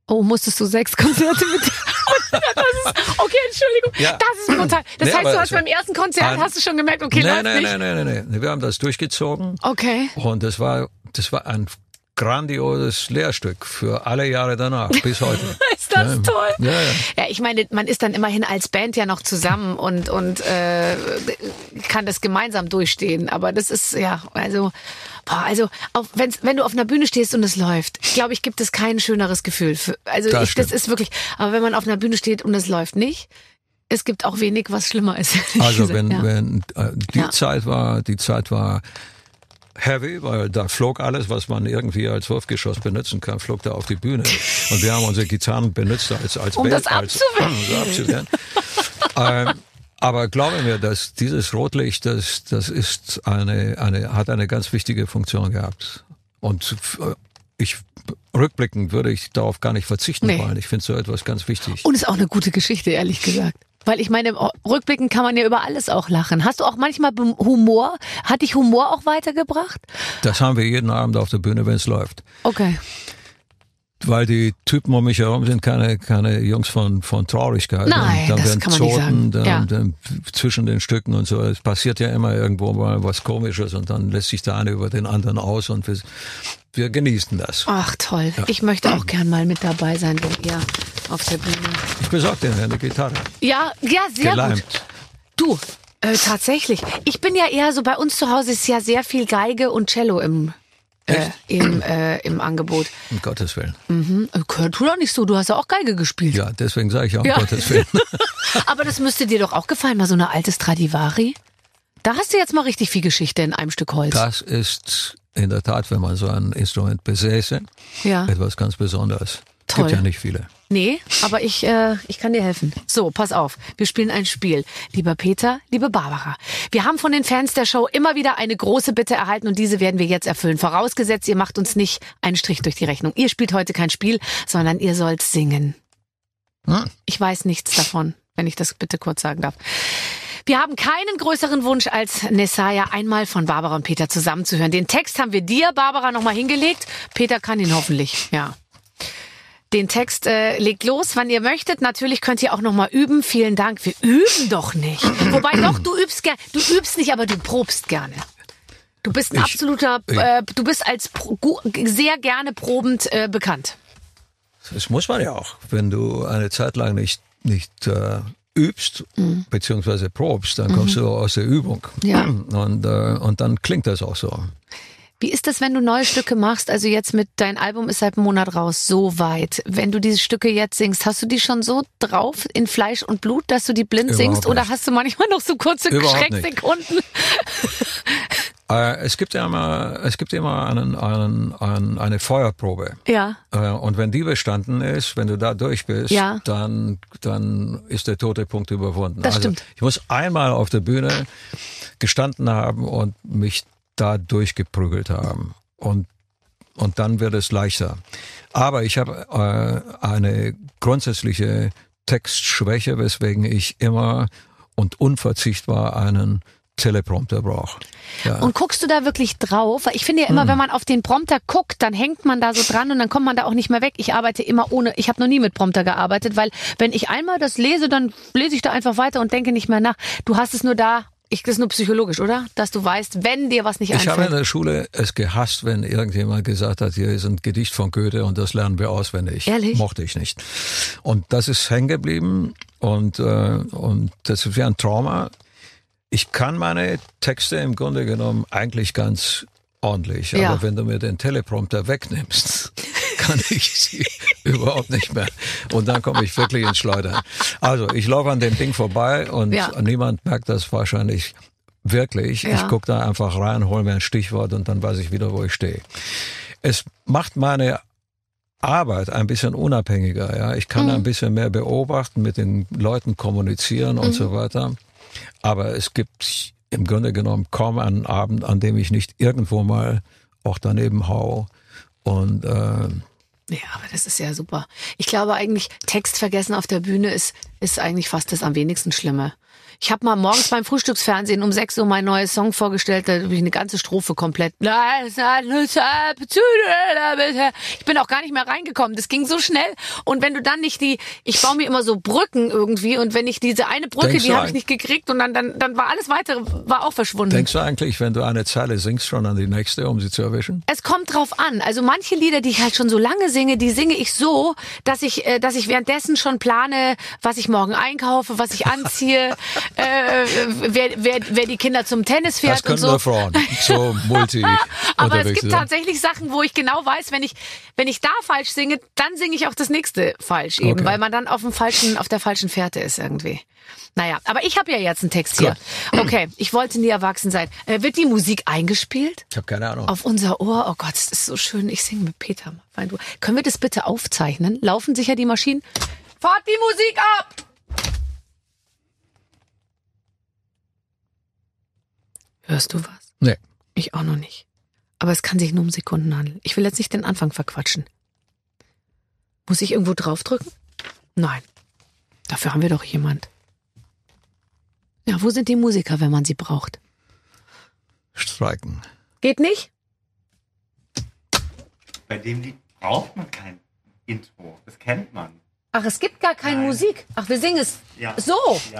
Oh, musstest du sechs Konzerte mit. das ist, okay, Entschuldigung. Ja. Das ist brutal. Das Nee, heißt, du hast beim ersten Konzert hast du schon gemerkt, okay, nee, läuft nee, nicht. nee, nee, nee, nee. Wir haben das durchgezogen Okay. und das war, das war ein grandioses Lehrstück für alle Jahre danach, bis heute. Ist das Ja. toll? Ja, ja. Ja, ich meine, man ist dann immerhin als Band ja noch zusammen und und äh, kann das gemeinsam durchstehen. Aber das ist ja also, boah, also auf, wenn's, wenn du auf einer Bühne stehst und es läuft, glaube ich, gibt es kein schöneres Gefühl. Für, also Das ich, das ist wirklich. Aber wenn man auf einer Bühne steht und es läuft nicht, es gibt auch wenig, was schlimmer ist. Also wenn, ja. wenn äh, die Ja. Zeit war, die Zeit war heavy, weil da flog alles, was man irgendwie als Wurfgeschoss benutzen kann, flog da auf die Bühne. Und wir haben unsere Gitarren benutzt als als Um Band, das abzuwehren. ähm, aber glaube mir, dass dieses Rotlicht, das das ist eine eine hat eine ganz wichtige Funktion gehabt. Und äh, ich rückblickend würde ich darauf gar nicht verzichten Nee. wollen. Ich finde so etwas ganz wichtig. Und ist auch eine gute Geschichte, ehrlich gesagt. Weil ich meine, im Rückblicken kann man ja über alles auch lachen. Hast du auch manchmal Humor? Hat dich Humor auch weitergebracht? Das haben wir jeden Abend auf der Bühne, wenn es läuft. Okay. Weil die Typen um mich herum sind keine, keine Jungs von, von Traurigkeit. Nein, und dann das werden kann man nicht sagen. Zoten, dann, Ja. dann zwischen den Stücken und so. Es passiert ja immer irgendwo mal was Komisches und dann lässt sich der eine über den anderen aus und wir, wir genießen das. Ach toll. Ich möchte auch gern mal mit dabei sein, wenn ihr auf der Bühne. Ich besorge dir eine Gitarre. Ja, ja, sehr Geleimt. gut. Du, äh, tatsächlich. Ich bin ja eher so, bei uns zu Hause ist ja sehr viel Geige und Cello im, äh, im, äh, im Angebot. Um Gottes Willen. Mhm. Äh, Tu doch nicht so, du hast ja auch Geige gespielt. Ja, deswegen sage ich auch, um Ja. Gottes Willen. Aber das müsste dir doch auch gefallen, mal so eine alte Stradivari. Da hast du jetzt mal richtig viel Geschichte in einem Stück Holz. Das ist in der Tat, wenn man so ein Instrument besäße, Ja. etwas ganz Besonderes. Toll. Gibt ja nicht viele. Nee, aber ich, äh, ich kann dir helfen. So, pass auf. Wir spielen ein Spiel. Lieber Peter, liebe Barbara. Wir haben von den Fans der Show immer wieder eine große Bitte erhalten und diese werden wir jetzt erfüllen. Vorausgesetzt, ihr macht uns nicht einen Strich durch die Rechnung. Ihr spielt heute kein Spiel, sondern ihr sollt singen. Hm. Ich weiß nichts davon, wenn ich das bitte kurz sagen darf. Wir haben keinen größeren Wunsch als Nessaya einmal von Barbara und Peter zusammenzuhören. Den Text haben wir dir, Barbara, nochmal hingelegt. Peter kann ihn hoffentlich, ja. Den Text äh, legt los, wann ihr möchtet. Natürlich könnt ihr auch noch mal üben. Vielen Dank. Wir üben doch nicht. Wobei doch, du übst gerne. Du übst nicht, aber du probst gerne. Du bist ein Ich- absoluter, äh, du bist als sehr gerne probend äh, bekannt. Das muss man ja auch. Wenn du eine Zeit lang nicht, nicht äh, übst, Mhm. beziehungsweise probst, dann kommst du aus der Übung. Ja. Und, äh, und dann klingt das auch so. Wie ist das, wenn du neue Stücke machst? Also jetzt mit dein Album ist seit einem Monat raus, so weit. Wenn du diese Stücke jetzt singst, hast du die schon so drauf in Fleisch und Blut, dass du die blind Überhaupt singst? Oder nicht. hast du manchmal noch so kurze. Schrecksekunden? Äh, es gibt ja immer, es gibt immer einen, einen, einen, eine Feuerprobe. Ja. Äh, Und wenn die bestanden ist, wenn du da durch bist, Ja. dann, dann ist der tote Punkt überwunden. Das also stimmt. ich muss einmal auf der Bühne gestanden haben und mich da durchgeprügelt haben. Und, und dann wird es leichter. Aber ich habe äh, eine grundsätzliche Textschwäche, weswegen ich immer und unverzichtbar einen Teleprompter brauche. Ja. Und guckst du da wirklich drauf? Weil ich finde ja immer, Hm. wenn man auf den Prompter guckt, dann hängt man da so dran und dann kommt man da auch nicht mehr weg. Ich arbeite immer ohne, ich habe noch nie mit Prompter gearbeitet, weil wenn ich einmal das lese, dann lese ich da einfach weiter und denke nicht mehr nach. Du hast es nur da, ich, das ist nur psychologisch, oder? Dass du weißt, wenn dir was nicht Ich habe in einfällt. der Schule es gehasst, wenn irgendjemand gesagt hat, hier ist ein Gedicht von Goethe und das lernen wir auswendig. Ehrlich? Mochte ich nicht. Und das ist hängen geblieben und, äh, und das ist wie ein Trauma. Ich kann meine Texte im Grunde genommen eigentlich ganz ordentlich, Ja. aber wenn du mir den Teleprompter wegnimmst, kann ich sie überhaupt nicht mehr. Und dann komme ich wirklich ins Schleudern. Also ich laufe an dem Ding vorbei und Ja. niemand merkt das wahrscheinlich wirklich. Ja. Ich gucke da einfach rein, hole mir ein Stichwort und dann weiß ich wieder, wo ich stehe. Es macht meine Arbeit ein bisschen unabhängiger. Ja, ich kann Mhm. ein bisschen mehr beobachten, mit den Leuten kommunizieren und Mhm. so weiter. Aber es gibt im Grunde genommen kaum einen Abend, an dem ich nicht irgendwo mal auch daneben hau und äh, Ja, aber das ist ja super. Ich glaube eigentlich, Text vergessen auf der Bühne ist, ist eigentlich fast das am wenigsten Schlimme. Ich habe mal morgens beim Frühstücksfernsehen um 6 Uhr mein neues Song vorgestellt, da habe ich eine ganze Strophe komplett. Ich bin auch gar nicht mehr reingekommen. Das ging so schnell. Und wenn du dann nicht die, ich baue mir immer so Brücken irgendwie und wenn ich diese eine Brücke, Denkst die habe ich nicht gekriegt und dann, dann, dann war alles weitere, war auch verschwunden. denkst du eigentlich, wenn du eine Zeile singst, schon an die nächste, um sie zu erwischen? Es kommt drauf an. Also manche Lieder, die ich halt schon so lange singe, die singe ich so, dass ich, äh, dass ich währenddessen schon plane, was ich morgen einkaufe, was ich anziehe, äh, wer, wer, wer die Kinder zum Tennis Das fährt und können so. nur Frauen. So multi Aber es gibt sind. tatsächlich Sachen, wo ich genau weiß, wenn ich, wenn ich da falsch singe, dann singe ich auch das nächste falsch eben, Okay. weil man dann auf dem falschen, auf der falschen Fährte ist irgendwie. Naja, aber ich habe ja jetzt einen Text hier. Okay, ich wollte nie erwachsen sein. Äh, wird die Musik eingespielt? Ich habe keine Ahnung. Auf unser Ohr. Oh Gott, das ist so schön. Ich singe mit Peter. Können wir das bitte aufzeichnen? Laufen sicher die Maschinen? Fahrt die Musik ab! Hörst du was? Nee. Ich auch noch nicht. Aber es kann sich nur um Sekunden handeln. Ich will jetzt nicht den Anfang verquatschen. Muss ich irgendwo draufdrücken? Nein. Dafür haben wir doch jemand. Ja, wo sind die Musiker, wenn man sie braucht? Streiken. Geht nicht? Bei dem Lied braucht man keinen Intro. Das kennt man. Ach, es gibt gar keine Nein. Musik. Ach, wir singen es Ja. so.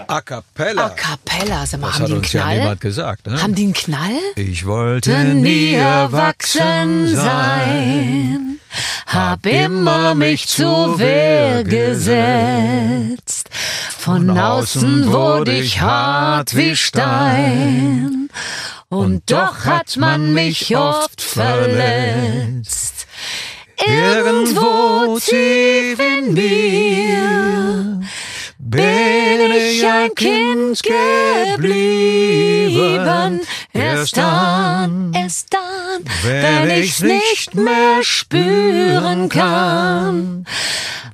A cappella. A cappella. Sag mal, das haben hat die einen uns ja Knall? niemand gesagt. Ne? haben die einen Knall? ich wollte nie erwachsen sein. hab immer mich zur Wehr gesetzt. Von außen wurde ich hart wie Stein. Und doch hat man mich oft verletzt. Irgendwo tief in mir bin ich ein Kind geblieben. Erst dann, erst dann, wenn ich's nicht mehr spüren kann,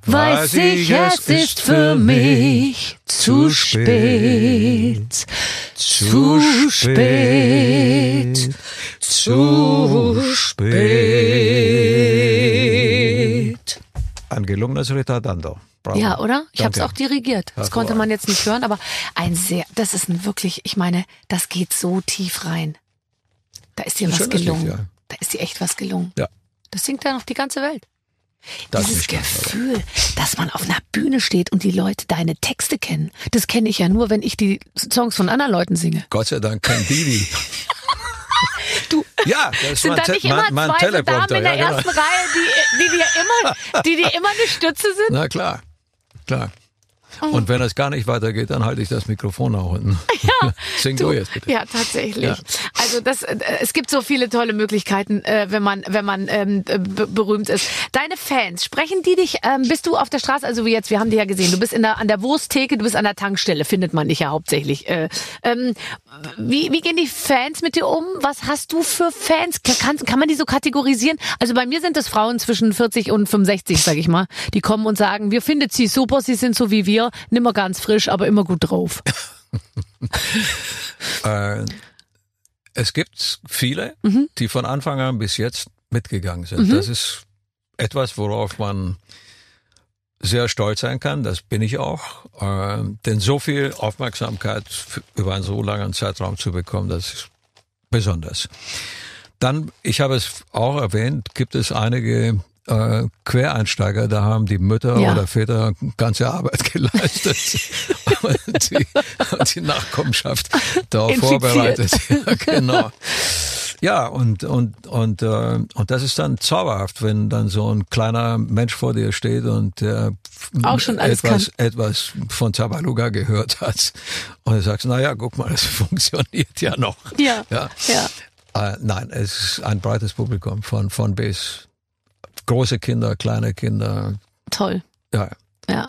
weiß ich, es ist für mich zu spät, zu spät, zu spät. Ein gelungenes Ritardando. Bravo. Ja, oder? Ich habe es auch dirigiert. Das konnte man jetzt nicht hören, aber ein sehr, das ist ein wirklich, ich meine, das geht so tief rein. Da ist dir was Schönes Lied, gelungen. ja. Da ist dir echt was gelungen. Ja. Das singt dann auf die ganze Welt. Das Dieses Gefühl, dass man auf einer Bühne steht und die Leute deine Texte kennen, das kenne ich ja nur, wenn ich die Songs von anderen Leuten singe. Gott sei Dank kein Bibi. Du, Ja, das sind da nicht immer mein, mein zwei Damen in der ja, genau. ersten Reihe, die, die dir immer, die dir immer eine Stütze sind? Na klar, klar. Oh. Und wenn es gar nicht weitergeht, dann halte ich das Mikrofon nach unten. Ja, Sing du, jetzt bitte. Ja, tatsächlich. Ja. Also das, äh, es gibt so viele tolle Möglichkeiten, äh, wenn man, wenn man ähm, äh, berühmt ist. Deine Fans, sprechen die dich? Ähm, bist du auf der Straße? Also wie jetzt, wir haben dich ja gesehen. Du bist in der, an der Wursttheke, du bist an der Tankstelle, findet man dich ja hauptsächlich. Äh, ähm, wie, wie gehen die Fans mit dir um? Was hast du für Fans? Kann, kann man die so kategorisieren? Also bei mir sind das Frauen zwischen 40 und 65, sag ich mal. Die kommen und sagen, wir finden sie super, sie sind so wie wir, nimmer ganz frisch, aber immer gut drauf. Äh, es gibt viele, Mhm. die von Anfang an bis jetzt mitgegangen sind. Das ist etwas, worauf man sehr stolz sein kann. Das bin ich auch. Äh, denn so viel Aufmerksamkeit über einen so langen Zeitraum zu bekommen, das ist besonders. Dann, ich habe es auch erwähnt, gibt es einige äh, Quereinsteiger, da haben die Mütter Ja. oder Väter ganze Arbeit geleistet und, die, und die Nachkommenschaft darauf vorbereitet. Ja, genau. Ja, und, und, und, äh, und das ist dann zauberhaft, wenn dann so ein kleiner Mensch vor dir steht und der Auch schon alles etwas, etwas von Tabaluga gehört hat. Und du sagst, na ja, guck mal, das funktioniert ja noch. Ja. Ja. Ja. Äh, nein, es ist ein breites Publikum von, von bis große Kinder, kleine Kinder. Toll. Ja, Ja.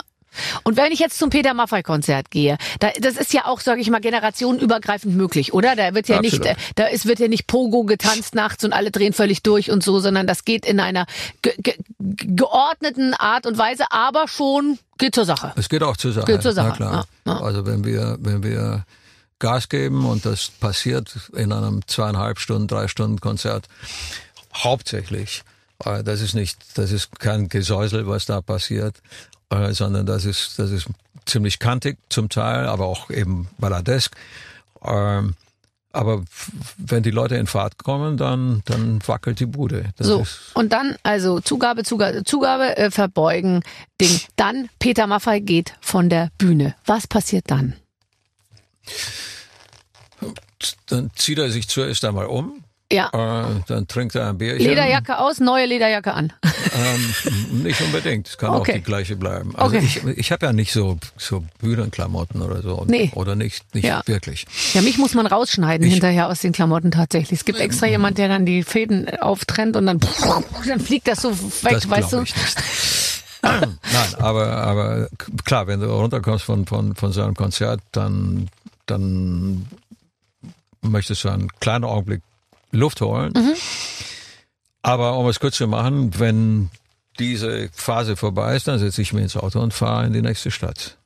Und wenn ich jetzt zum Peter Maffay Konzert gehe, da, das ist ja auch, sage ich mal, generationenübergreifend möglich, oder? Da wird ja Absolut. nicht, da ist, wird ja nicht Pogo getanzt nachts und alle drehen völlig durch und so, sondern das geht in einer ge ge geordneten Art und Weise, aber schon geht zur Sache. es geht auch zur Sache. Geht zur Sache, Na klar. ja, ja. Also wenn wir, wenn wir Gas geben und das passiert in einem zweieinhalb Stunden, drei Stunden Konzert, hauptsächlich. Äh, Das ist nicht, das ist kein Gesäusel, was da passiert, äh, sondern das ist, das ist ziemlich kantig zum Teil, aber auch eben balladesk. Ähm, Aber wenn die Leute in Fahrt kommen, dann, dann wackelt die Bude. Das So, und dann, also Zugabe, Zugabe, Zugabe, äh, verbeugen, Ding. Dann Peter Maffay geht von der Bühne. Was passiert dann? dann zieht er sich zuerst einmal um, Ja. äh, dann trinkt er ein Bierchen. Lederjacke aus, neue Lederjacke an. Ähm, nicht unbedingt, es kann Okay. auch die gleiche bleiben. Also Okay. ich, ich habe ja nicht so, so Bühnenklamotten oder so. Nee. Oder nicht, nicht Ja. wirklich. Ja, mich muss man rausschneiden Ich- hinterher aus den Klamotten tatsächlich. Es gibt extra jemand, der dann die Fäden äh, auftrennt und dann, dann fliegt das so weg, das weißt du? Nein, aber, aber klar, wenn du runterkommst von, von, von so einem Konzert, dann, dann möchtest du einen kleinen Augenblick Luft holen. Mhm. Aber um es kurz zu machen, wenn diese Phase vorbei ist, dann setze ich mich ins Auto und fahre in die nächste Stadt.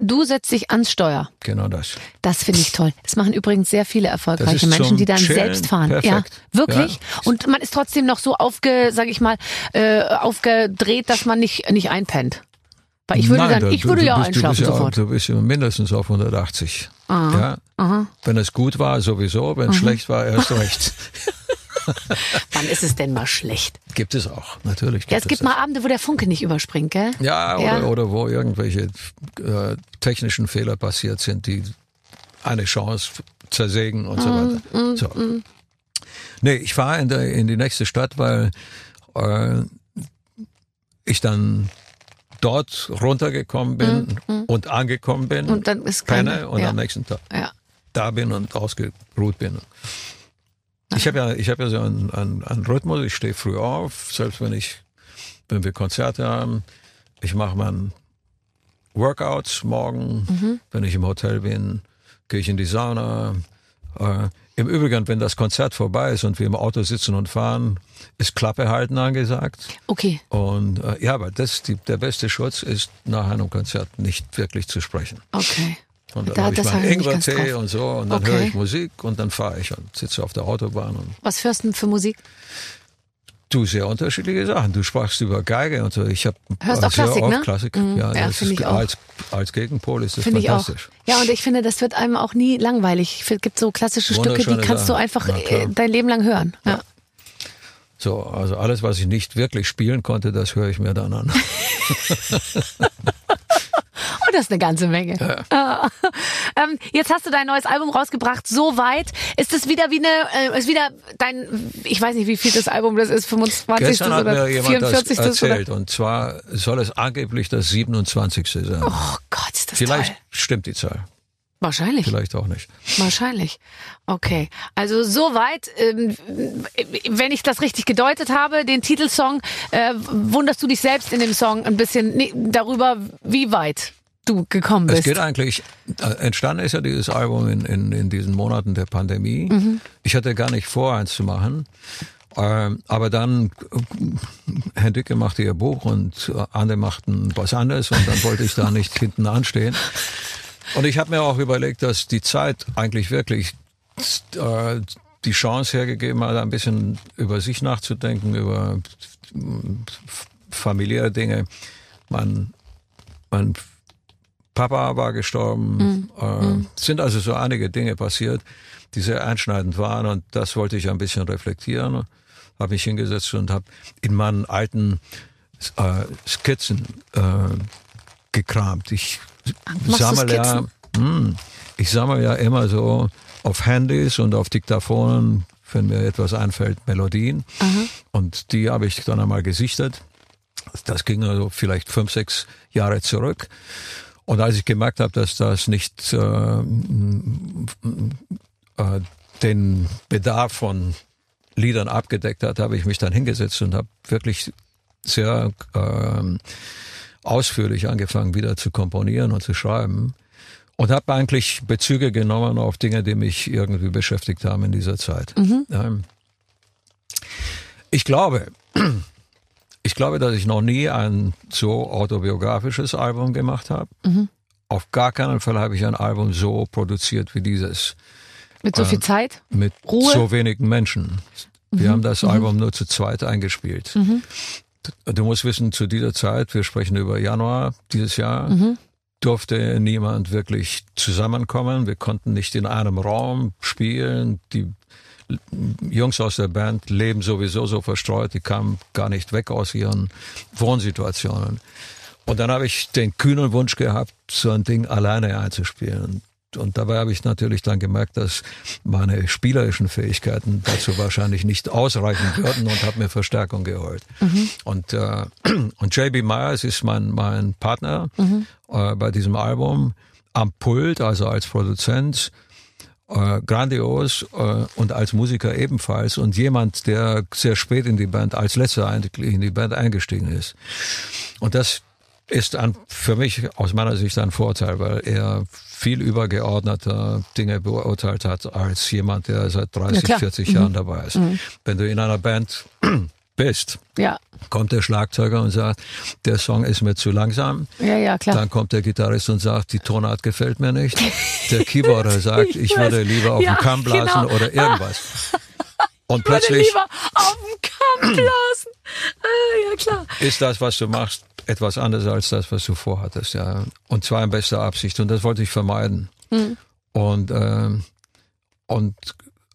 Du setzt dich ans Steuer. Genau das. Das finde ich toll. Das machen übrigens sehr viele erfolgreiche Menschen, die dann Chillen selbst fahren. perfekt. Ja, wirklich. Ja. Und man ist trotzdem noch so aufge, sag ich mal, äh, aufgedreht, dass man nicht nicht einpennt. Weil ich würde Nein, dann, du- ich würde du ja bist, einschlafen du bist ja, sofort. Du bist mindestens auf 180. Ja? Aha. Wenn es gut war, sowieso. Wenn es schlecht war, erst recht. Wann ist es denn mal schlecht? Gibt es auch, natürlich. Gibt Ja, es gibt das. mal Abende, wo der Funke nicht überspringt, gell? Ja, oder, Ja. oder wo irgendwelche äh, technischen Fehler passiert sind, die eine Chance zersägen und so Mm, weiter. so. Nee, ich fahre in, in die nächste Stadt, weil äh, ich dann dort runtergekommen bin und angekommen bin, Und dann ist keine- penne und ja. am nächsten Tag Ja. da bin und ausgeruht bin. Ich habe ja, ich habe ja so einen, einen, einen Rhythmus. Ich stehe früh auf, selbst wenn ich, wenn wir Konzerte haben. Ich mache meinen Workouts morgen. Mhm. Wenn ich im Hotel bin, gehe ich in die Sauna. Äh, Im Übrigen, wenn das Konzert vorbei ist und wir im Auto sitzen und fahren, ist Klappe halten angesagt. Okay. Und äh, ja, aber das, die, der beste Schutz ist nach einem Konzert nicht wirklich zu sprechen. Okay. Und dann Da- habe ich meinen Ingwertee und so und dann Okay. höre ich Musik und dann fahre ich und sitze auf der Autobahn und Was hörst du denn für Musik? tu sehr unterschiedliche Sachen. Du sprachst über Geige und so. Ich habe Hörst auch sehr Klassik, oft ne? Klassik. Mhm. Ja, Ja, das ist, ich auch. Als, als Gegenpol ist das Finde ich auch. fantastisch. Ja, und ich finde, das wird einem auch nie langweilig. Es gibt so klassische Stücke, die kannst du Sachen. einfach Na klar. äh, dein Leben lang hören. Ja. So, also alles, was ich nicht wirklich spielen konnte, das höre ich mir dann an. Oh, das ist eine ganze Menge. Ah. ähm, jetzt hast du dein neues Album rausgebracht. So weit ist es wieder wie eine, äh, ist wieder dein, ich weiß nicht, wie viel das Album das ist, 25. Gestern hat oder mir jemand das 44. erzählt Oder? und zwar soll es angeblich das 27. sein. Oh Gott, ist das Vielleicht toll. stimmt die Zahl, Wahrscheinlich. vielleicht auch nicht. Wahrscheinlich. Okay. Also soweit, ähm, wenn ich das richtig gedeutet habe, den Titelsong, äh, wunderst du dich selbst in dem Song ein bisschen darüber, wie weit du gekommen bist. Es geht eigentlich, äh, entstanden ist ja dieses Album in, in, in diesen Monaten der Pandemie. Mhm. Ich hatte gar nicht vor, eins zu machen. Ähm, aber dann, äh, Herr Dicke machte ihr Buch und äh, andere machten was anderes und dann wollte ich da nicht hinten anstehen. Und ich habe mir auch überlegt, dass die Zeit eigentlich wirklich äh, die Chance hergegeben hat, ein bisschen über sich nachzudenken, über äh, familiäre Dinge. Mein, mein Papa war gestorben. Äh, es sind also so einige Dinge passiert, die sehr einschneidend waren und das wollte ich ein bisschen reflektieren. Habe mich hingesetzt und habe in meinen alten äh, Skizzen äh, gekramt. Ich machst du sammle ja? Hm, ich sammle ja immer so auf Handys und auf Diktaphonen, wenn mir etwas einfällt, Melodien. Und die habe ich dann einmal gesichtet. Das ging also vielleicht fünf, sechs Jahre zurück. Und als ich gemerkt habe, dass das nicht äh, äh, den Bedarf von Liedern abgedeckt hat, habe ich mich dann hingesetzt und habe wirklich sehr ähm, ausführlich angefangen, wieder zu komponieren und zu schreiben. Und habe eigentlich Bezüge genommen auf Dinge, die mich irgendwie beschäftigt haben in dieser Zeit. Ähm, ich glaube, ich glaube, dass ich noch nie ein so autobiografisches Album gemacht habe. Auf gar keinen Fall habe ich ein Album so produziert wie dieses. Mit so viel Zeit? Mit Ruhe? so wenigen Menschen. Wir haben das Album nur zu zweit eingespielt. Du- Du musst wissen, zu dieser Zeit, wir sprechen über Januar dieses Jahr, durfte niemand wirklich zusammenkommen. Wir konnten nicht in einem Raum spielen. Die Jungs aus der Band leben sowieso so verstreut, die kamen gar nicht weg aus ihren Wohnsituationen. Und dann habe ich den kühnen Wunsch gehabt, so ein Ding alleine einzuspielen. Und dabei habe ich natürlich dann gemerkt, dass meine spielerischen Fähigkeiten dazu wahrscheinlich nicht ausreichen würden und habe mir Verstärkung geholt. Und, äh, und JB Myers ist mein, mein Partner äh, bei diesem Album am Pult, also als Produzent äh, grandios äh, und als Musiker ebenfalls und jemand, der sehr spät in die Band, als letzter eigentlich in die Band eingestiegen ist. Und das ist ein, für mich aus meiner Sicht ein Vorteil, weil er viel übergeordneter Dinge beurteilt hat als jemand, der seit 30, Ja, klar. 40 Jahren dabei ist. Wenn du in einer Band bist, Ja. kommt der Schlagzeuger und sagt, der Song ist mir zu langsam. Ja, ja, klar. Dann kommt der Gitarrist und sagt, die Tonart gefällt mir nicht. Der Keyboarder sagt, ich, weiß. würde lieber auf Ja, den Kamm blasen genau. oder irgendwas. Und Ich würde plötzlich lieber auf den Kamm blasen. ah, ja, klar. ist das, was du machst, etwas anderes als das, was du vorhattest. Ja. Und zwar in bester Absicht. Und das wollte ich vermeiden. Hm. Und, ähm, und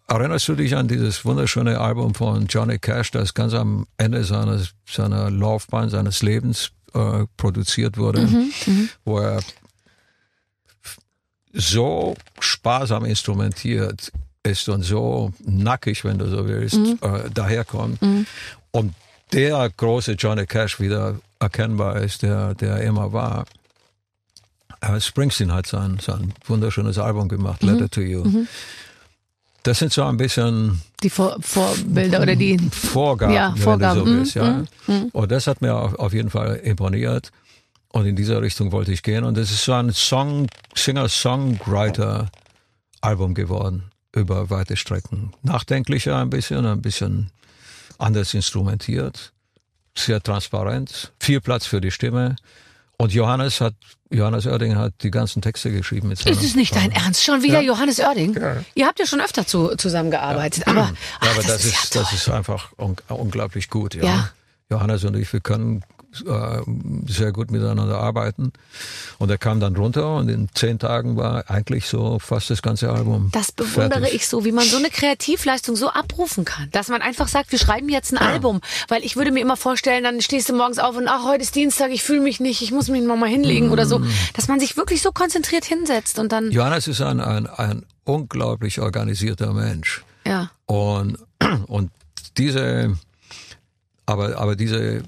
erinnerst du dich an dieses wunderschöne Album von Johnny Cash, das ganz am Ende seines, seiner Laufbahn, seines Lebens äh, produziert wurde, Mhm, wo er so sparsam instrumentiert ist und so nackig, wenn du so willst, äh, daherkommt. Und der große Johnny Cash wieder erkennbar ist, der, der immer war. Äh, Springsteen hat sein, sein wunderschönes Album gemacht, Letter to You. Das sind so ein bisschen Die Vor Vorbilder oder die. Vorgaben, Ja, wenn Vorgaben, du so mhm, willst. Ja. Und das hat mir auf, auf jeden Fall imponiert. Und in dieser Richtung wollte ich gehen. Und es ist so ein Song, Singer-Songwriter-Album geworden über weite Strecken. Nachdenklicher ein bisschen, ein bisschen anders instrumentiert, sehr transparent, viel Platz für die Stimme. Und Johannes hat, Johannes Oerding hat die ganzen Texte geschrieben mit Ist es nicht dein. Ernst? Schon wieder Ja. Johannes Oerding? Ihr habt ja schon öfter zu, zusammengearbeitet, aber, Ja, ach, aber das, das, ist, ist, ja das ist einfach un unglaublich gut. Ja. Ja. Johannes und ich, wir können äh, sehr gut miteinander arbeiten. Und er kam dann runter und in zehn Tagen war eigentlich so fast das ganze Album. Das bewundere fertig. ich so, wie man so eine Kreativleistung so abrufen kann. Dass man einfach sagt, wir schreiben jetzt ein Album. Weil ich würde mir immer vorstellen, dann stehst du morgens auf und ach, heute ist Dienstag, ich fühle mich nicht, ich muss mich noch mal hinlegen oder so. Dass man sich wirklich so konzentriert hinsetzt und dann, Johannes ist ein, ein, ein unglaublich organisierter Mensch. ja. Und, und diese, aber, aber diese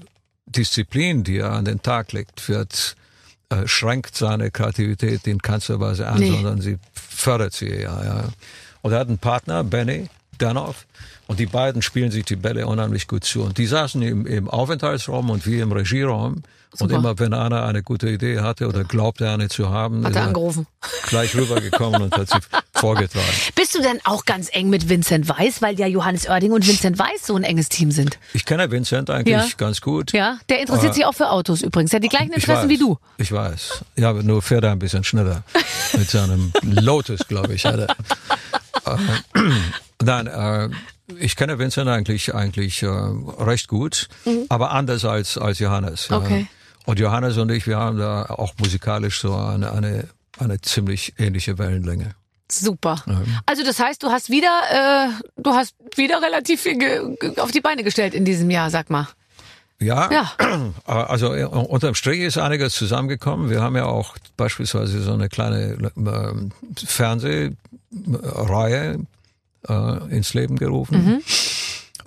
Disziplin, die er an den Tag legt, wird, äh, schränkt seine Kreativität in keinster Weise an, Nee. sondern sie fördert sie, ja, ja. Und er hat einen Partner, Benny Danoff, und die beiden spielen sich die Bälle unheimlich gut zu. Und die saßen im, im Aufenthaltsraum und wie im Regieraum. Und Super. immer wenn einer eine gute Idee hatte oder glaubte, eine zu haben, Hat er angerufen. gleich rübergekommen und hat sie vorgetragen. Bist du denn auch ganz eng mit Vincent Weiss, weil ja Johannes Oerding und Vincent Weiss so ein enges Team sind? Ich kenne Vincent eigentlich Ja. ganz gut. Ja, der interessiert Äh, sich auch für Autos übrigens. Der hat die gleichen Ich Interessen weiß, wie du. Ich weiß. Ja, nur fährt er ein bisschen schneller. Mit seinem Lotus, glaube ich. Hat er. Äh, Nein, äh, ich kenne Vincent eigentlich eigentlich äh, recht gut, aber anders als als Johannes. ja. Mhm. Okay. Und Johannes und ich, wir haben da auch musikalisch so eine eine eine ziemlich ähnliche Wellenlänge. Super. Also das heißt, du hast wieder, äh, du hast wieder relativ viel auf die Beine gestellt in diesem Jahr, sag mal. Ja, Ja. also äh, unterm Strich ist einiges zusammengekommen. Wir haben ja auch beispielsweise so eine kleine ähm, Fernsehreihe äh, ins Leben gerufen.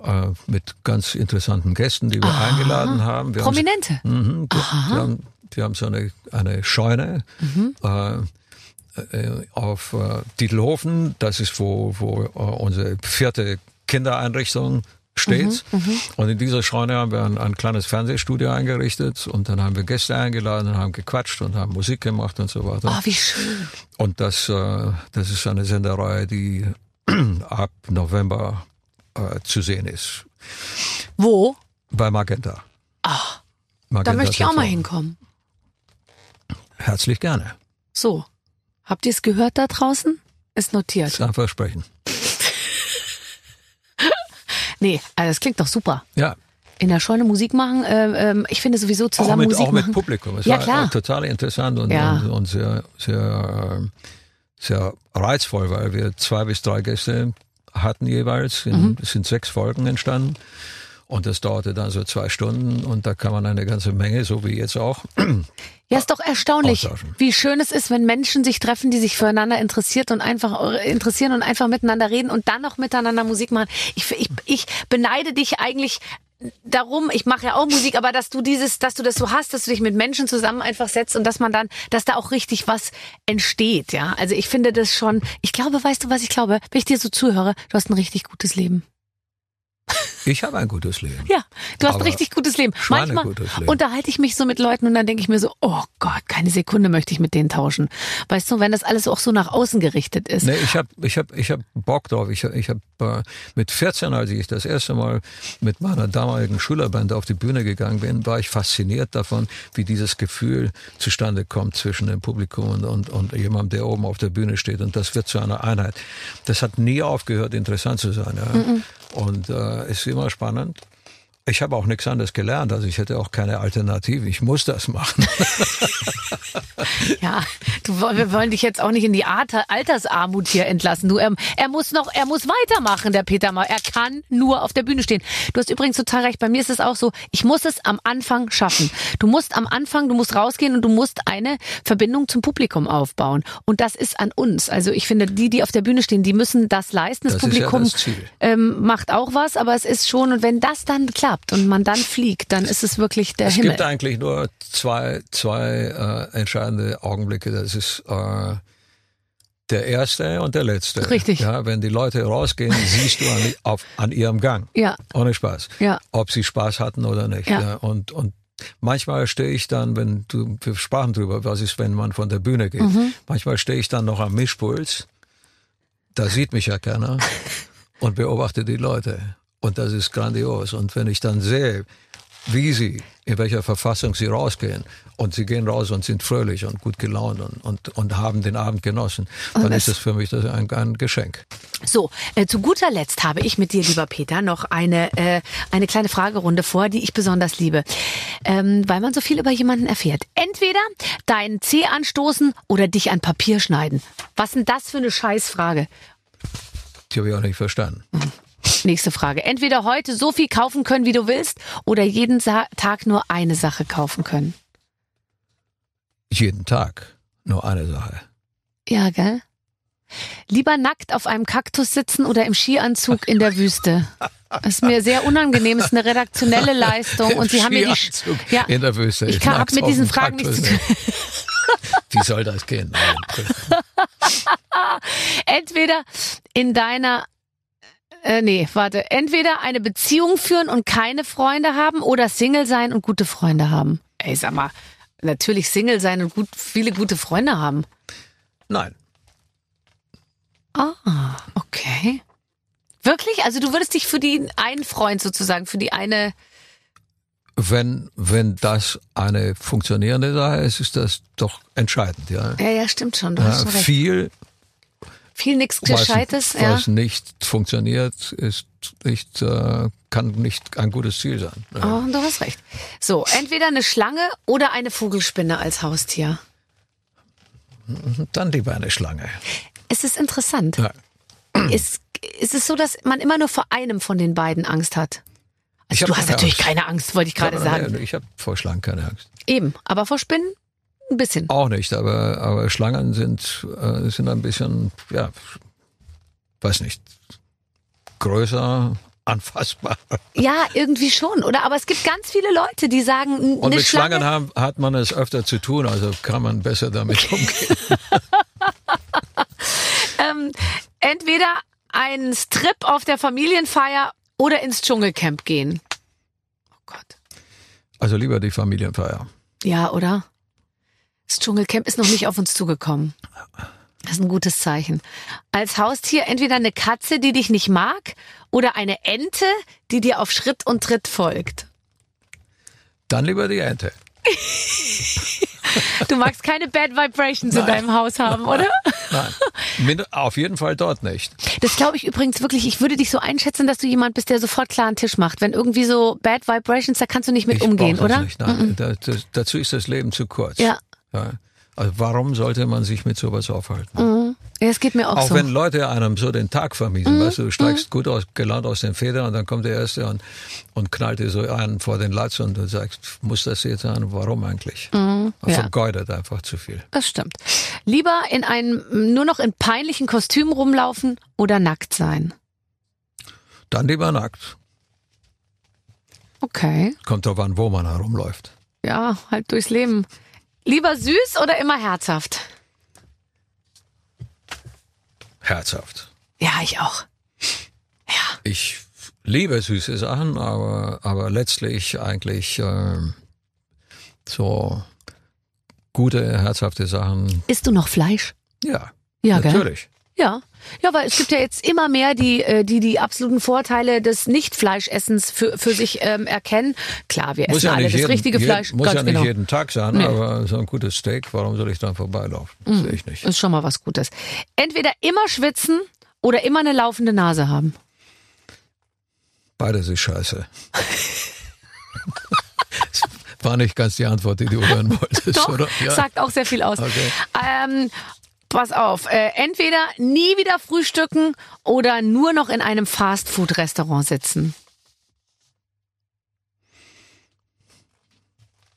Äh, mit ganz interessanten Gästen, die wir eingeladen haben. Wir Prominente. Haben, mhm, wir, wir, haben, wir haben so eine, eine Scheune äh, äh, auf äh, Dietelhofen. Das ist, wo, wo äh, unsere vierte Kindereinrichtung steht. Und in dieser Scheune haben wir ein, ein kleines Fernsehstudio eingerichtet und dann haben wir Gäste eingeladen und haben gequatscht und haben Musik gemacht und so weiter. Oh, wie schön. Und das, äh, das ist eine Sendereihe, die ab November äh, zu sehen ist. Wo? Bei Magenta. Ah, Magenta da möchte ich auch mal hinkommen. Herzlich gerne. So. Habt ihr es gehört da draußen? Ist notiert. ist ein Versprechen. Nee, also das klingt doch super. Ja, In der Scheune Musik machen, äh, ähm, ich finde sowieso auch zusammen mit, Musik auch mit machen. Publikum. Es Ja, war klar. total interessant und, Ja. und, und sehr, sehr, äh, sehr reizvoll, weil wir zwei bis drei Gäste hatten jeweils. In, Mhm. Es sind sechs Folgen entstanden. Und das dauerte dann so zwei Stunden und da kann man eine ganze Menge, so wie jetzt auch. Ja, ist doch erstaunlich, wie schön es ist, wenn Menschen sich treffen, die sich füreinander interessiert und einfach interessieren und einfach miteinander reden und dann noch miteinander Musik machen. Ich, ich, ich beneide dich eigentlich darum, ich mache ja auch Musik, aber dass du dieses, dass du das so hast, dass du dich mit Menschen zusammen einfach setzt und dass man dann, dass da auch richtig was entsteht, ja. Also ich finde das schon, ich glaube, weißt du, was ich glaube, wenn ich dir so zuhöre, du hast ein richtig gutes Leben. Ich habe ein gutes Leben. Ja, du hast ein richtig gutes Leben. Manchmal schweinegutes Leben. unterhalte ich mich so mit Leuten und dann denke ich mir so, oh Gott, keine Sekunde möchte ich mit denen tauschen. Weißt du, wenn das alles auch so nach außen gerichtet ist. Nee, ich habe ich hab, ich hab Bock drauf. Ich habe ich hab, äh, mit 14, als ich das erste Mal mit meiner damaligen Schülerband auf die Bühne gegangen bin, war ich fasziniert davon, wie dieses Gefühl zustande kommt zwischen dem Publikum und, und, und jemandem, der oben auf der Bühne steht. Und das wird zu einer Einheit. Das hat nie aufgehört, interessant zu sein. Ja. Und äh, ist immer spannend. Ich habe auch nichts anderes gelernt, also ich hätte auch keine Alternative. Ich muss das machen. Ja, du, wir wollen dich jetzt auch nicht in die Alter, Altersarmut hier entlassen. Du, er, er muss noch, er muss weitermachen, der Peter mal. Er kann nur auf der Bühne stehen. Du hast übrigens total recht. Bei mir ist es auch so. Ich muss es am Anfang schaffen. Du musst am Anfang, du musst rausgehen und du musst eine Verbindung zum Publikum aufbauen. Und das ist an uns. Also ich finde, die, die auf der Bühne stehen, die müssen das leisten. Das, Das ist ja Publikum das ähm, macht auch was, aber es ist schon, und wenn das dann klappt und man dann fliegt, dann ist es wirklich der Es Himmel. gibt eigentlich nur zwei, zwei äh, entscheidende Augenblicke. Das ist äh, der erste und der letzte. Richtig. Ja, wenn die Leute rausgehen, siehst du an, auf, an ihrem Gang. Ja. Ohne Spaß. Ja. Ob sie Spaß hatten oder nicht. Ja. Und, und manchmal stehe ich dann, wenn du, wir sprachen drüber, was ist, wenn man von der Bühne geht. Mhm. Manchmal stehe ich dann noch am Mischpuls. Da sieht mich ja keiner und beobachte die Leute. Und das ist grandios. Und wenn ich dann sehe, wie sie, in welcher Verfassung sie rausgehen und sie gehen raus und sind fröhlich und gut gelaunt und, und, und haben den Abend genossen, dann das- ist das für mich das ein, ein Geschenk. So, äh, zu guter Letzt habe ich mit dir, lieber Peter, noch eine, äh, eine kleine Fragerunde vor, die ich besonders liebe, ähm, weil man so viel über jemanden erfährt. Entweder deinen Zeh anstoßen oder dich an Papier schneiden. Was denn das für eine Scheißfrage? Die habe ich auch nicht verstanden. Nächste Frage. Entweder heute so viel kaufen können, wie du willst, oder jeden Sa Tag nur eine Sache kaufen können. Jeden Tag nur eine Sache. Ja, gell? Lieber nackt auf einem Kaktus sitzen oder im Skianzug in der Wüste. Das ist mir sehr unangenehm, ist eine redaktionelle Leistung und Sie haben mir die Sch- ja, in der Wüste. ich kann ab mag's mit diesen Fragen nichts zu nicht. Wie soll das gehen? entweder in deiner äh, nee, warte, entweder eine Beziehung führen und keine Freunde haben oder Single sein und gute Freunde haben. Ey, sag mal, natürlich Single sein und gut, viele gute Freunde haben. Nein. Ah, okay. Wirklich? Also du würdest dich für die einen Freund sozusagen, für die eine Wenn, wenn das eine funktionierende Sache ist, ist das doch entscheidend. Ja, Ja, ja, stimmt schon. Du ja hast schon recht. viel, Viel nix was, Gescheites, ja. was nicht funktioniert, ist nicht, äh, kann nicht ein gutes Ziel sein. Ja. Oh, du hast recht. So, entweder eine Schlange oder eine Vogelspinne als Haustier. Dann lieber eine Schlange. Es ist interessant. Ja. Ist, ist es so, dass man immer nur vor einem von den beiden Angst hat? Also du hast natürlich Angst. keine Angst, wollte ich gerade Ja, sagen. Ich habe vor Schlangen keine Angst. Eben, aber vor Spinnen ein bisschen. Auch nicht, aber, aber Schlangen sind, äh, sind ein bisschen, ja, weiß nicht, größer, anfassbar. Ja, irgendwie schon, oder? Aber es gibt ganz viele Leute, die sagen, Und mit Schlange. Schlangen haben, hat man es öfter zu tun, also kann man besser damit umgehen. ähm, entweder einen Strip auf der Familienfeier oder ins Dschungelcamp gehen. Oh Gott. Also lieber die Familienfeier. Ja, oder? Das Dschungelcamp ist noch nicht auf uns zugekommen. Das ist ein gutes Zeichen. Als Haustier entweder eine Katze, die dich nicht mag, oder eine Ente, die dir auf Schritt und Tritt folgt. Dann lieber die Ente. Du magst keine Bad Vibrations in deinem Haus haben, oder? Nein, auf jeden Fall dort nicht. Das glaube ich übrigens wirklich. Ich würde dich so einschätzen, dass du jemand bist, der sofort klaren Tisch macht. Wenn irgendwie so Bad Vibrations, da kannst du nicht mit ich umgehen, oder? Nicht. Nein, da, das, dazu ist das Leben zu kurz. Ja. Ja. Also warum sollte man sich mit sowas aufhalten? Mhm. Ja, es geht mir auch, Auch so. wenn Leute einem so den Tag vermiesen, Mhm. weißt du, du steigst gut aus, gelaunt aus den Federn und dann kommt der Erste und, und knallt dir so einen vor den Latz und du sagst, muss das jetzt sein? Warum eigentlich? Mhm. ja. vergeudet einfach zu viel. Das stimmt. Lieber in einem nur noch in peinlichen Kostümen rumlaufen oder nackt sein. Dann lieber nackt. Okay. Kommt drauf an, wo man herumläuft. Ja, halt durchs Leben. Lieber süß oder immer herzhaft? Herzhaft. Ja, ich auch. Ja. Ich liebe süße Sachen, aber, aber letztlich eigentlich ähm, so gute, herzhafte Sachen. Isst du noch Fleisch? Ja, Ja, gell? Ja. Ja, weil es gibt ja jetzt immer mehr, die äh, die, die absoluten Vorteile des Nicht-Fleischessens für, für sich ähm, erkennen. Klar, wir essen alle das jeden, richtige jeden- Fleisch. Muss ja nicht genau. jeden Tag sein, Nee. aber so ein gutes Steak, warum soll ich dann vorbeilaufen? Das sehe ich nicht. Ist schon mal was Gutes. Entweder immer schwitzen oder immer eine laufende Nase haben. Beides ist scheiße. war nicht ganz die Antwort, die du hören wolltest, Doch, oder? Ja. sagt auch sehr viel aus. Okay. Ähm, pass auf, äh, entweder nie wieder frühstücken oder nur noch in einem Fastfood-Restaurant sitzen.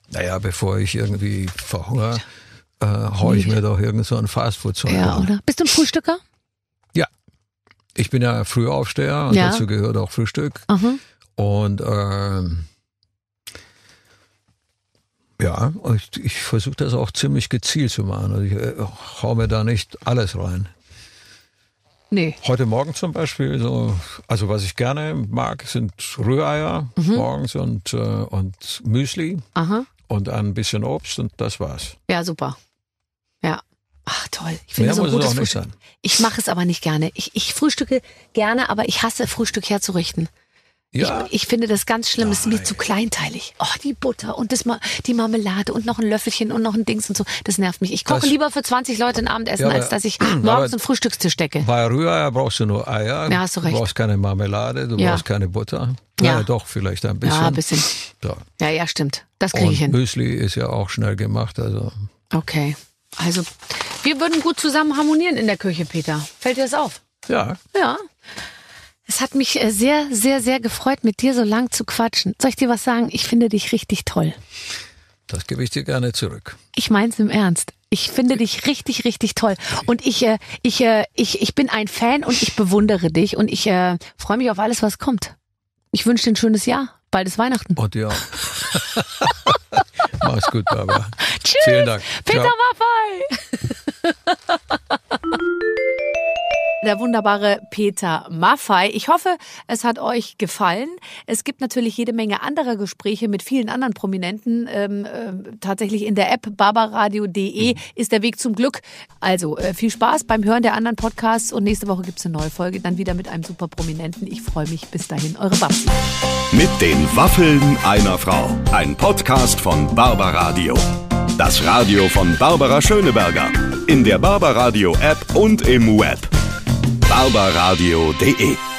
Naja, bevor ich irgendwie verhungere, äh, hau ich mir doch irgend so ein Fastfood-Zeug Ja, rein. oder? Bist du ein Frühstücker? Ich bin ja Frühaufsteher und Ja. dazu gehört auch Frühstück. Aha. Und ähm, ja, ich, ich versuche das auch ziemlich gezielt zu machen. Also ich äh, hau mir da nicht alles rein. Nee. Heute Morgen zum Beispiel, so, also was ich gerne mag, sind Rühreier Mhm. morgens und, äh, und Müsli Aha. und ein bisschen Obst und das war's. Ja, super. Ja. Ach, toll. Ich finde Mehr so ein muss es gutes auch nicht Frühstück. sein. Ich mache es aber nicht gerne. Ich, ich frühstücke gerne, aber ich hasse Frühstück herzurichten. Ja, Ich, ich finde das ganz schlimm. Es ist mir zu kleinteilig. Oh, die Butter und das, Ma- die Marmelade und noch ein Löffelchen und noch ein Dings und so. Das nervt mich. Ich koche Das- lieber für 20 Leute ein Abendessen, Ja, als dass ich morgens einen Frühstückstisch decke. bei Rühreier brauchst du nur Eier. Ja, hast du recht. Du brauchst keine Marmelade, du Ja. brauchst keine Butter. Ja. Naja, doch, vielleicht ein bisschen. Ja, ein bisschen. Ja. Ja, ja, stimmt. Das kriege ich Und hin. Müsli ist ja auch schnell gemacht, also Okay. Also, wir würden gut zusammen harmonieren in der Küche, Peter. Fällt dir das auf? ja. Ja. Es hat mich äh, sehr, sehr, sehr gefreut, mit dir so lang zu quatschen. Soll ich dir was sagen? Ich finde dich richtig toll. Das gebe ich dir gerne zurück. Ich mein's im Ernst. Ich finde dich richtig, richtig toll. Und ich, äh, ich, äh, ich, ich bin ein Fan und ich bewundere dich und ich äh, freue mich auf alles, was kommt. Ich wünsche dir ein schönes Jahr. Bald ist Weihnachten. Und ja. Mach's gut, Barbara. Tschüss. Vielen Dank. Peter Ciao. Maffei. Der wunderbare Peter Maffei. Ich hoffe, es hat euch gefallen. Es gibt natürlich jede Menge anderer Gespräche mit vielen anderen Prominenten. Ähm, äh, tatsächlich in der App barbaradio.de ist der Weg zum Glück. Also äh, viel Spaß beim Hören der anderen Podcasts und nächste Woche gibt's eine neue Folge. Dann wieder mit einem super Prominenten. Ich freue mich. Bis dahin, eure Babsi. Mit den Waffeln einer Frau. Ein Podcast von Barbaradio. Das Radio von Barbara Schöneberger. In der Barbaradio App und im Web. barbaradio.de